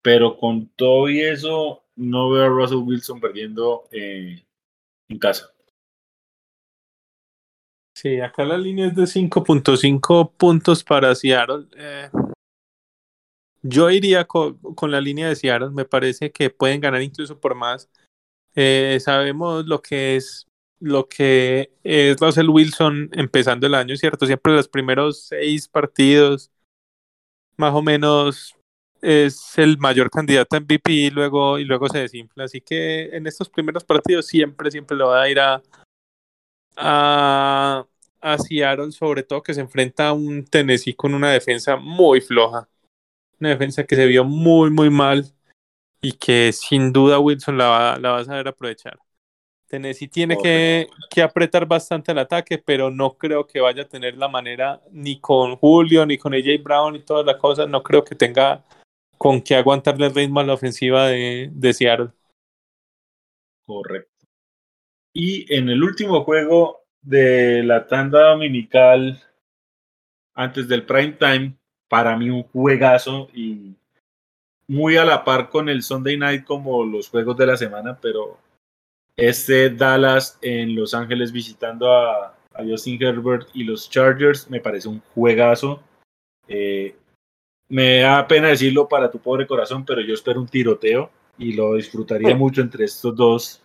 pero con todo y eso no veo a Russell Wilson perdiendo eh, en casa. Sí, acá la línea es de 5.5 puntos para Seattle. Eh, yo iría con, la línea de Seattle, me parece que pueden ganar incluso por más. Eh, sabemos lo que es lo que es Russell Wilson empezando el año, ¿cierto? Siempre los primeros seis partidos, más o menos, es el mayor candidato a MVP y luego, y luego se desinfla. Así que en estos primeros partidos siempre, siempre lo va a ir a, a, a Seattle, sobre todo que se enfrenta a un Tennessee con una defensa muy floja. Una defensa que se vio muy, muy mal y que sin duda Wilson la va, la va a saber aprovechar. Tennessee tiene que, que, apretar bastante el ataque, pero no creo que vaya a tener la manera ni con Julio, ni con AJ Brown y todas las cosas. No creo que tenga con que aguantarle el ritmo a la ofensiva de, de Seattle. Correcto. Y en el último juego de la tanda dominical, antes del prime time, para mí un juegazo y muy a la par con el Sunday night como los juegos de la semana, pero Este Dallas en Los Ángeles visitando a, Justin Herbert y los Chargers me parece un juegazo. Eh, me da pena decirlo para tu pobre corazón, pero yo espero un tiroteo y lo disfrutaría mucho entre estos dos,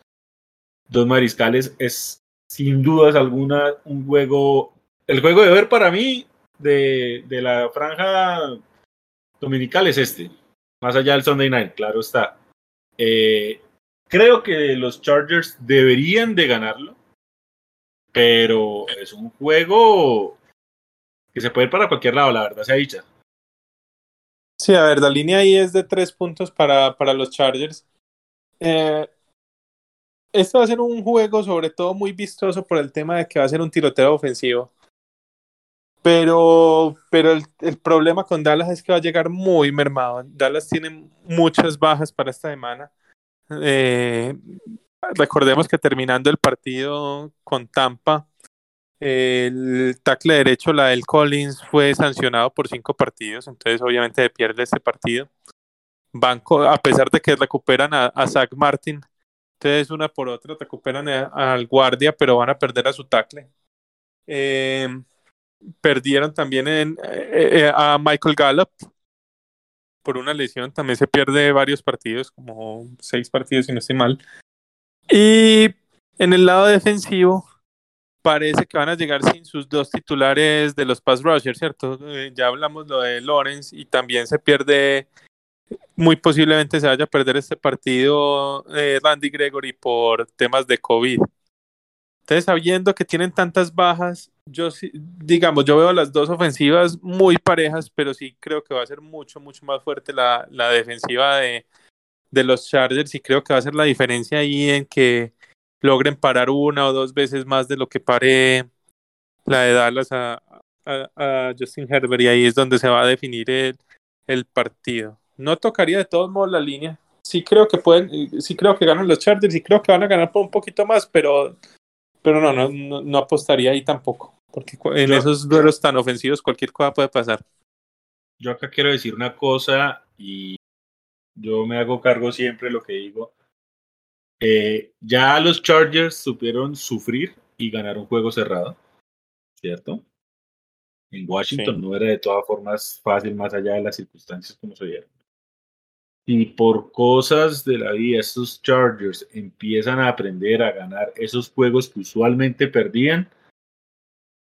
dos mariscales. Es sin dudas alguna un juego, el juego de ver para mí de, de la franja dominical es este, más allá del Sunday Night, claro está. Eh, creo que los Chargers deberían de ganarlo, pero es un juego que se puede ir para cualquier lado, la verdad se ha dicho. Sí, a ver, la línea ahí es de tres puntos para, para los Chargers. Eh, esto va a ser un juego sobre todo muy vistoso por el tema de que va a ser un tiroteo ofensivo. Pero, pero el, el, problema con Dallas es que va a llegar muy mermado. Dallas tiene muchas bajas para esta semana. Eh, recordemos que terminando el partido con Tampa, el tackle derecho, la del Collins, fue sancionado por cinco partidos, entonces obviamente pierde este partido. Banco, a pesar de que recuperan a, Zach Martin, entonces una por otra recuperan al guardia, pero van a perder a su tackle. Eh, perdieron también eh, eh, a Michael Gallup por una lesión, también se pierde varios partidos, como seis partidos si no estoy mal. Y en el lado defensivo, parece que van a llegar sin sus dos titulares de los pass rushers, ¿cierto? Ya hablamos lo de Lawrence y también se pierde, muy posiblemente se vaya a perder este partido eh, Randy Gregory por temas de COVID. Entonces, sabiendo que tienen tantas bajas, yo digamos, yo veo las dos ofensivas muy parejas, pero sí creo que va a ser mucho, mucho más fuerte la, defensiva de, los Chargers y creo que va a ser la diferencia ahí en que logren parar una o dos veces más de lo que pare la de Dallas a, Justin Herbert y ahí es donde se va a definir el, partido. No tocaría de todos modos la línea. Sí creo que pueden, sí creo que ganan los Chargers y creo que van a ganar por un poquito más, pero, pero no, no, no, apostaría ahí tampoco, porque en esos duelos tan ofensivos cualquier cosa puede pasar. Yo acá quiero decir una cosa y yo me hago cargo siempre de lo que digo. Eh, ya los Chargers supieron sufrir y ganar un juego cerrado, ¿cierto? En Washington no era de todas formas fácil más allá de las circunstancias como se dieron. Y por cosas de la vida, estos Chargers empiezan a aprender a ganar esos juegos que usualmente perdían.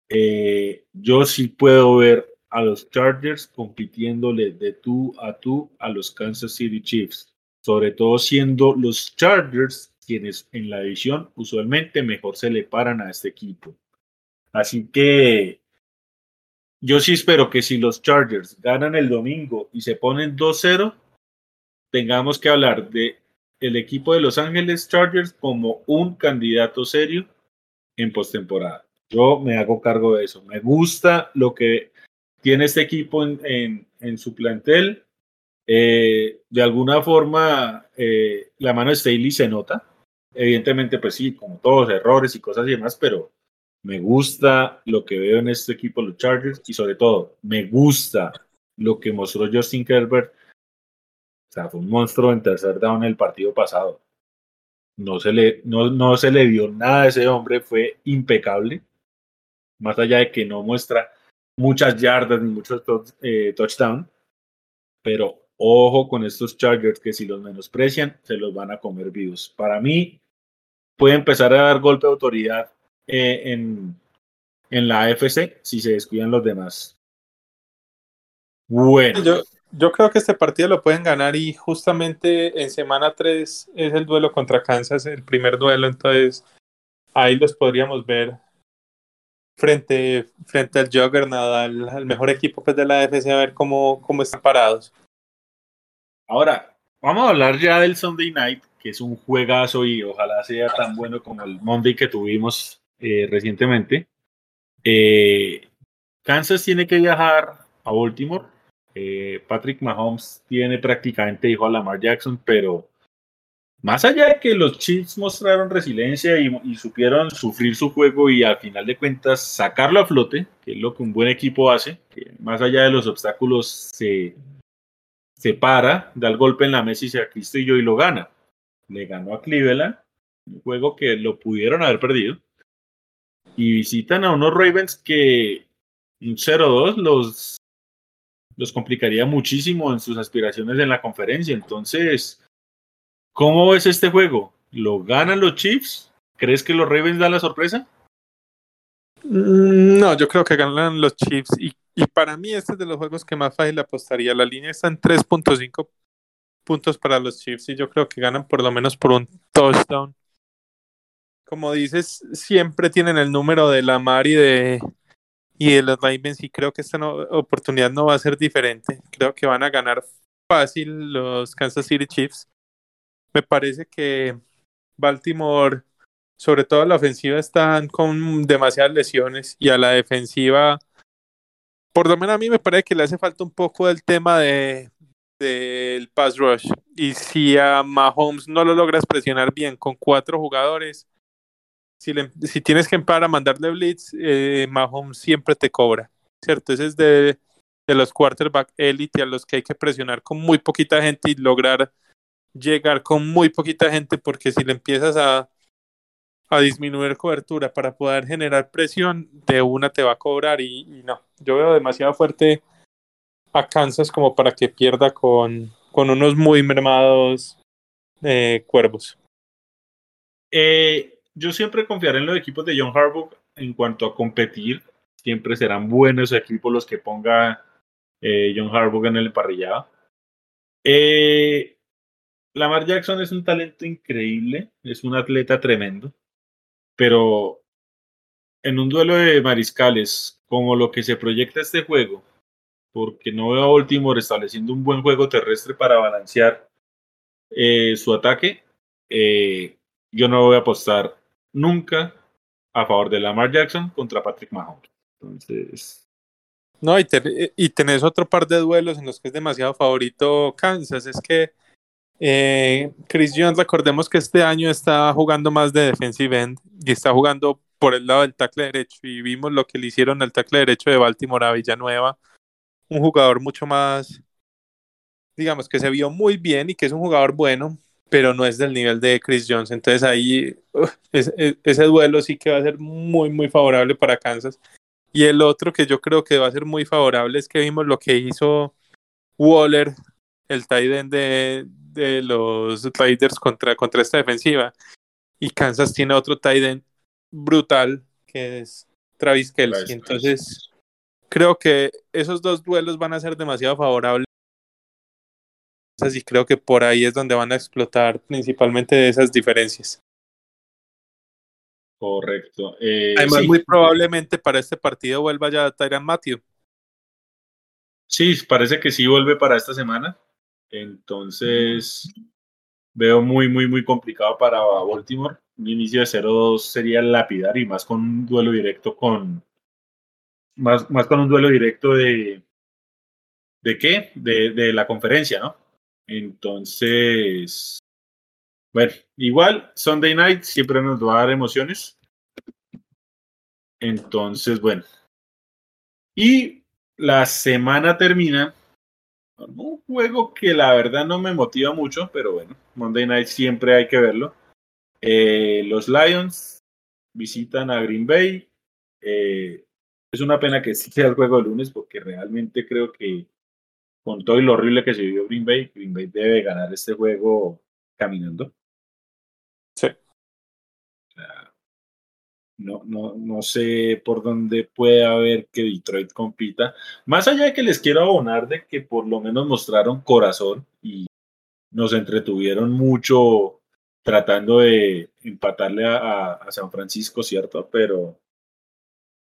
Eh, yo sí puedo ver a los Chargers compitiéndole de tú a tú a los Kansas City Chiefs sobre todo siendo los Chargers quienes en la división usualmente mejor se le paran a este equipo. Así que yo sí espero que si los Chargers ganan el domingo y se ponen 2-0, tengamos que hablar de el equipo de Los Ángeles Chargers como un candidato serio en postemporada. Yo me hago cargo de eso. Me gusta lo que tiene este equipo en, en su plantel. Eh, de alguna forma, eh, la mano de Staley se nota. Evidentemente, pues sí, como todos, errores y cosas y demás, pero me gusta lo que veo en este equipo, los Chargers, y sobre todo, me gusta lo que mostró Justin Herbert. Sea, fue un monstruo en tercer down el partido pasado. No se le, no, no se le dio nada a ese hombre, fue impecable. Más allá de que no muestra muchas yardas ni muchos eh, touchdowns, pero Ojo con estos Chargers que si los menosprecian, se los van a comer vivos. Para mí, puede empezar a dar golpe de autoridad eh, en, en la AFC si se descuidan los demás. Bueno. Yo creo que este partido lo pueden ganar y justamente en semana 3 es el duelo contra Kansas, el primer duelo, entonces ahí los podríamos ver frente, frente al Juggernaut, al, al mejor equipo pues, de la AFC, a ver cómo, cómo están parados. Ahora, vamos a hablar ya del Sunday Night, que es un juegazo y ojalá sea tan bueno como el Monday que tuvimos eh, recientemente. Eh, Kansas tiene que viajar a Baltimore. Eh, Patrick Mahomes tiene prácticamente hijo a Lamar Jackson, pero más allá de que los Chiefs mostraron resiliencia y, supieron sufrir su juego y al final de cuentas sacarlo a flote, que es lo que un buen equipo hace, que más allá de los obstáculos se se para, da el golpe en la mesa y se yo y lo gana. Le ganó a Cleveland un juego que lo pudieron haber perdido. Y visitan a unos Ravens que un 0-2 los, los complicaría muchísimo en sus aspiraciones en la conferencia. Entonces, ¿cómo ves este juego? ¿Lo ganan los Chiefs? ¿Crees que los Ravens dan la sorpresa? Mm, no, yo creo que ganan los Chiefs y, y para mí este es de los juegos que más fácil apostaría. La línea está en 3.5 puntos para los Chiefs y yo creo que ganan por lo menos por un touchdown. Como dices, siempre tienen el número de Lamar y de, y de los Ravens y creo que esta no, oportunidad no va a ser diferente. Creo que van a ganar fácil los Kansas City Chiefs. Me parece que Baltimore, sobre todo a la ofensiva, están con demasiadas lesiones y a la defensiva, por lo menos a mí me parece que le hace falta un poco del tema de del pass rush. Y si a Mahomes no lo logras presionar bien con cuatro jugadores, si, tienes que empezar a mandarle blitz, eh, Mahomes siempre te cobra, ¿cierto? Ese es de, de los quarterback elite a los que hay que presionar con muy poquita gente y lograr llegar con muy poquita gente, porque si le empiezas a, a disminuir cobertura para poder generar presión, de una te va a cobrar y, y no, yo veo demasiado fuerte a Kansas como para que pierda con, con unos muy mermados eh, cuervos. Eh, yo siempre confiaré en los equipos de John Harbaugh en cuanto a competir. Siempre serán buenos equipos los que ponga eh, John Harbaugh en el emparrillado. Eh, Lamar Jackson es un talento increíble, es un atleta tremendo, pero en un duelo de mariscales, como lo que se proyecta este juego, porque no veo a Baltimore estableciendo un buen juego terrestre para balancear eh, su ataque, yo no voy a apostar nunca a favor de Lamar Jackson contra Patrick Mahomes. Entonces. No, y, te, y tenés otro par de duelos en los que es demasiado favorito Kansas. Es que eh, Chris Jones, recordemos que este año está jugando más de defensive end y está jugando por el lado del tackle derecho. Y vimos lo que le hicieron al tackle derecho de Baltimore a Villanueva. Un jugador mucho más, digamos, que se vio muy bien y que es un jugador bueno, pero no es del nivel de Chris Jones. Entonces ahí uh, ese, ese duelo sí que va a ser muy, muy favorable para Kansas. Y el otro que yo creo que va a ser muy favorable es que vimos lo que hizo Waller, el tight end de, de los Raiders contra, contra esta defensiva. Y Kansas tiene otro tight end brutal que es Travis Kelsey. Entonces creo que esos dos duelos van a ser demasiado favorables y creo que por ahí es donde van a explotar principalmente esas diferencias. Correcto. Eh, Además, sí. muy probablemente para este partido vuelva ya Tyran Matthew. Sí, parece que sí vuelve para esta semana. Entonces, veo muy, muy, muy complicado para Baltimore. Un inicio de 0-2 sería lapidar y más con un duelo directo con. Más, más con un duelo directo de. ¿De qué? De, de la conferencia, ¿no? Entonces, bueno, igual Sunday Night siempre nos va a dar emociones. Entonces, bueno. Y la semana termina un juego que la verdad no me motiva mucho, pero bueno, Monday Night siempre hay que verlo. Eh, los Lions visitan a Green Bay. Eh, es una pena que sí sea el juego de lunes porque realmente creo que con todo y lo horrible que se vivió Green Bay, Green Bay debe ganar este juego caminando. Sí. No, no, no sé por dónde puede haber que Detroit compita. Más allá de que les quiero abonar de que por lo menos mostraron corazón y nos entretuvieron mucho tratando de empatarle a, a San Francisco, ¿cierto? Pero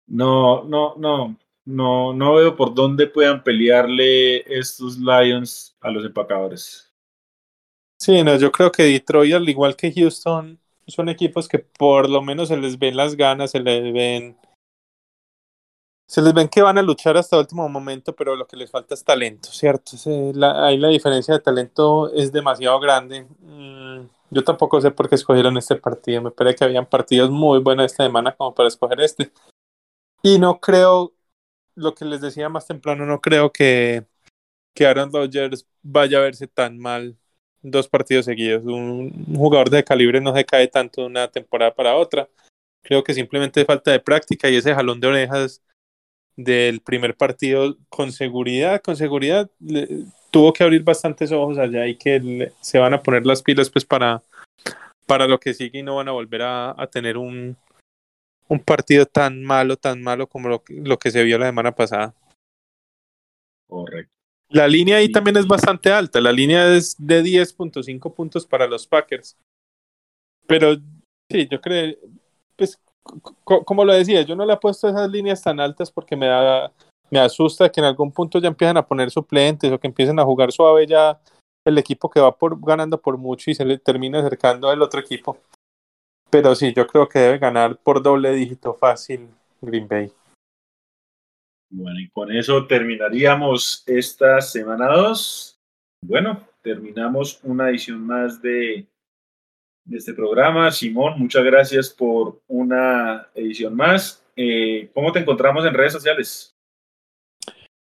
no, no, no, no, no veo por dónde puedan pelearle estos Lions a los empacadores. Sí, no, yo creo que Detroit, al igual que Houston, son equipos que por lo menos se les ven las ganas, se les ven. Se les ven que van a luchar hasta el último momento, pero lo que les falta es talento, ¿cierto? La, ahí la diferencia de talento es demasiado grande. Mm, yo tampoco sé por qué escogieron este partido. Me parece que habían partidos muy buenos esta semana como para escoger este. Y no creo, lo que les decía más temprano, no creo que, que Aaron Rodgers vaya a verse tan mal dos partidos seguidos. Un, jugador de calibre no se cae tanto de una temporada para otra. Creo que simplemente falta de práctica y ese jalón de orejas del primer partido con seguridad, con seguridad tuvo que abrir bastantes ojos allá y que se van a poner las pilas pues para, para lo que sigue y no van a volver a, tener un, un partido tan malo, tan malo como lo, lo que se vio la semana pasada. Correcto. La línea ahí también es bastante alta. La línea es de 10.5 puntos para los Packers. Pero sí, yo creo, pues, como lo decía, yo no le he puesto esas líneas tan altas porque me da, me asusta que en algún punto ya empiecen a poner suplentes o que empiecen a jugar suave ya el equipo que va por, ganando por mucho y se le termina acercando al otro equipo. Pero sí, yo creo que debe ganar por doble dígito fácil Green Bay. Bueno, y con eso terminaríamos esta semana 2. Bueno, terminamos una edición más de, de, este programa. Simón, muchas gracias por una edición más. Eh, ¿Cómo te encontramos en redes sociales?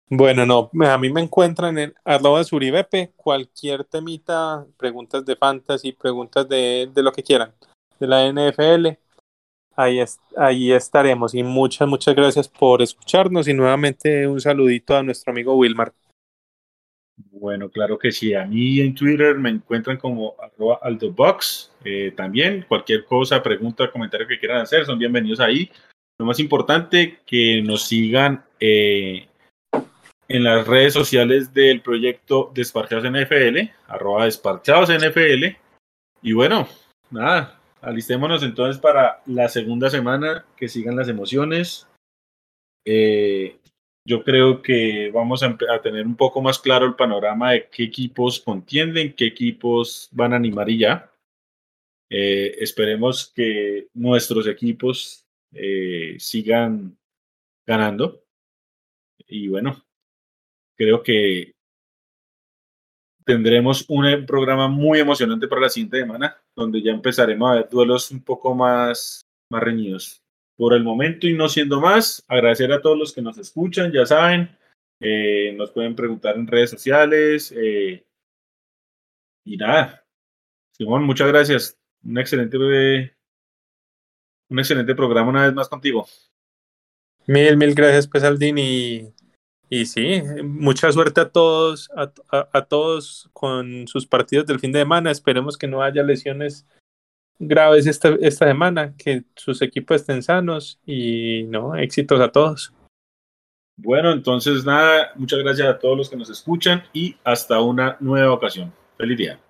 Bueno, no, a mí me encuentran en arroba suribepe, cualquier temita, preguntas de fantasy, preguntas de, de lo que quieran, de la NFL Ahí, ahí estaremos y muchas, muchas gracias por escucharnos y nuevamente un saludito a nuestro amigo Wilmar. Bueno, claro que sí. A mí en Twitter me encuentran como aldobox. Eh, también cualquier cosa, pregunta, comentario que quieran hacer, son bienvenidos ahí. Lo más importante, que nos sigan eh, en las redes sociales del proyecto Desparchados NFL, arroba Desparchados NFL. Y bueno, nada, Alistémonos entonces para la segunda semana, que sigan las emociones. Eh, yo creo que vamos a, tener un poco más claro el panorama de qué equipos contienden, qué equipos van a animar y ya. Eh, esperemos que nuestros equipos eh, sigan ganando. Y bueno, creo que tendremos un programa muy emocionante para la siguiente semana, donde ya empezaremos a ver duelos un poco más, más reñidos. Por el momento y no siendo más, agradecer a todos los que nos escuchan, ya saben, eh, nos pueden preguntar en redes sociales. Eh, y nada, Simón, muchas gracias. Un excelente, un excelente programa una vez más contigo. Mil, mil gracias, pues, Aldín, y y sí, mucha suerte a todos, a, todos con sus partidos del fin de semana. Esperemos que no haya lesiones graves esta, esta semana, que sus equipos estén sanos y no, éxitos a todos. Bueno, entonces nada, muchas gracias a todos los que nos escuchan y hasta una nueva ocasión. Feliz día.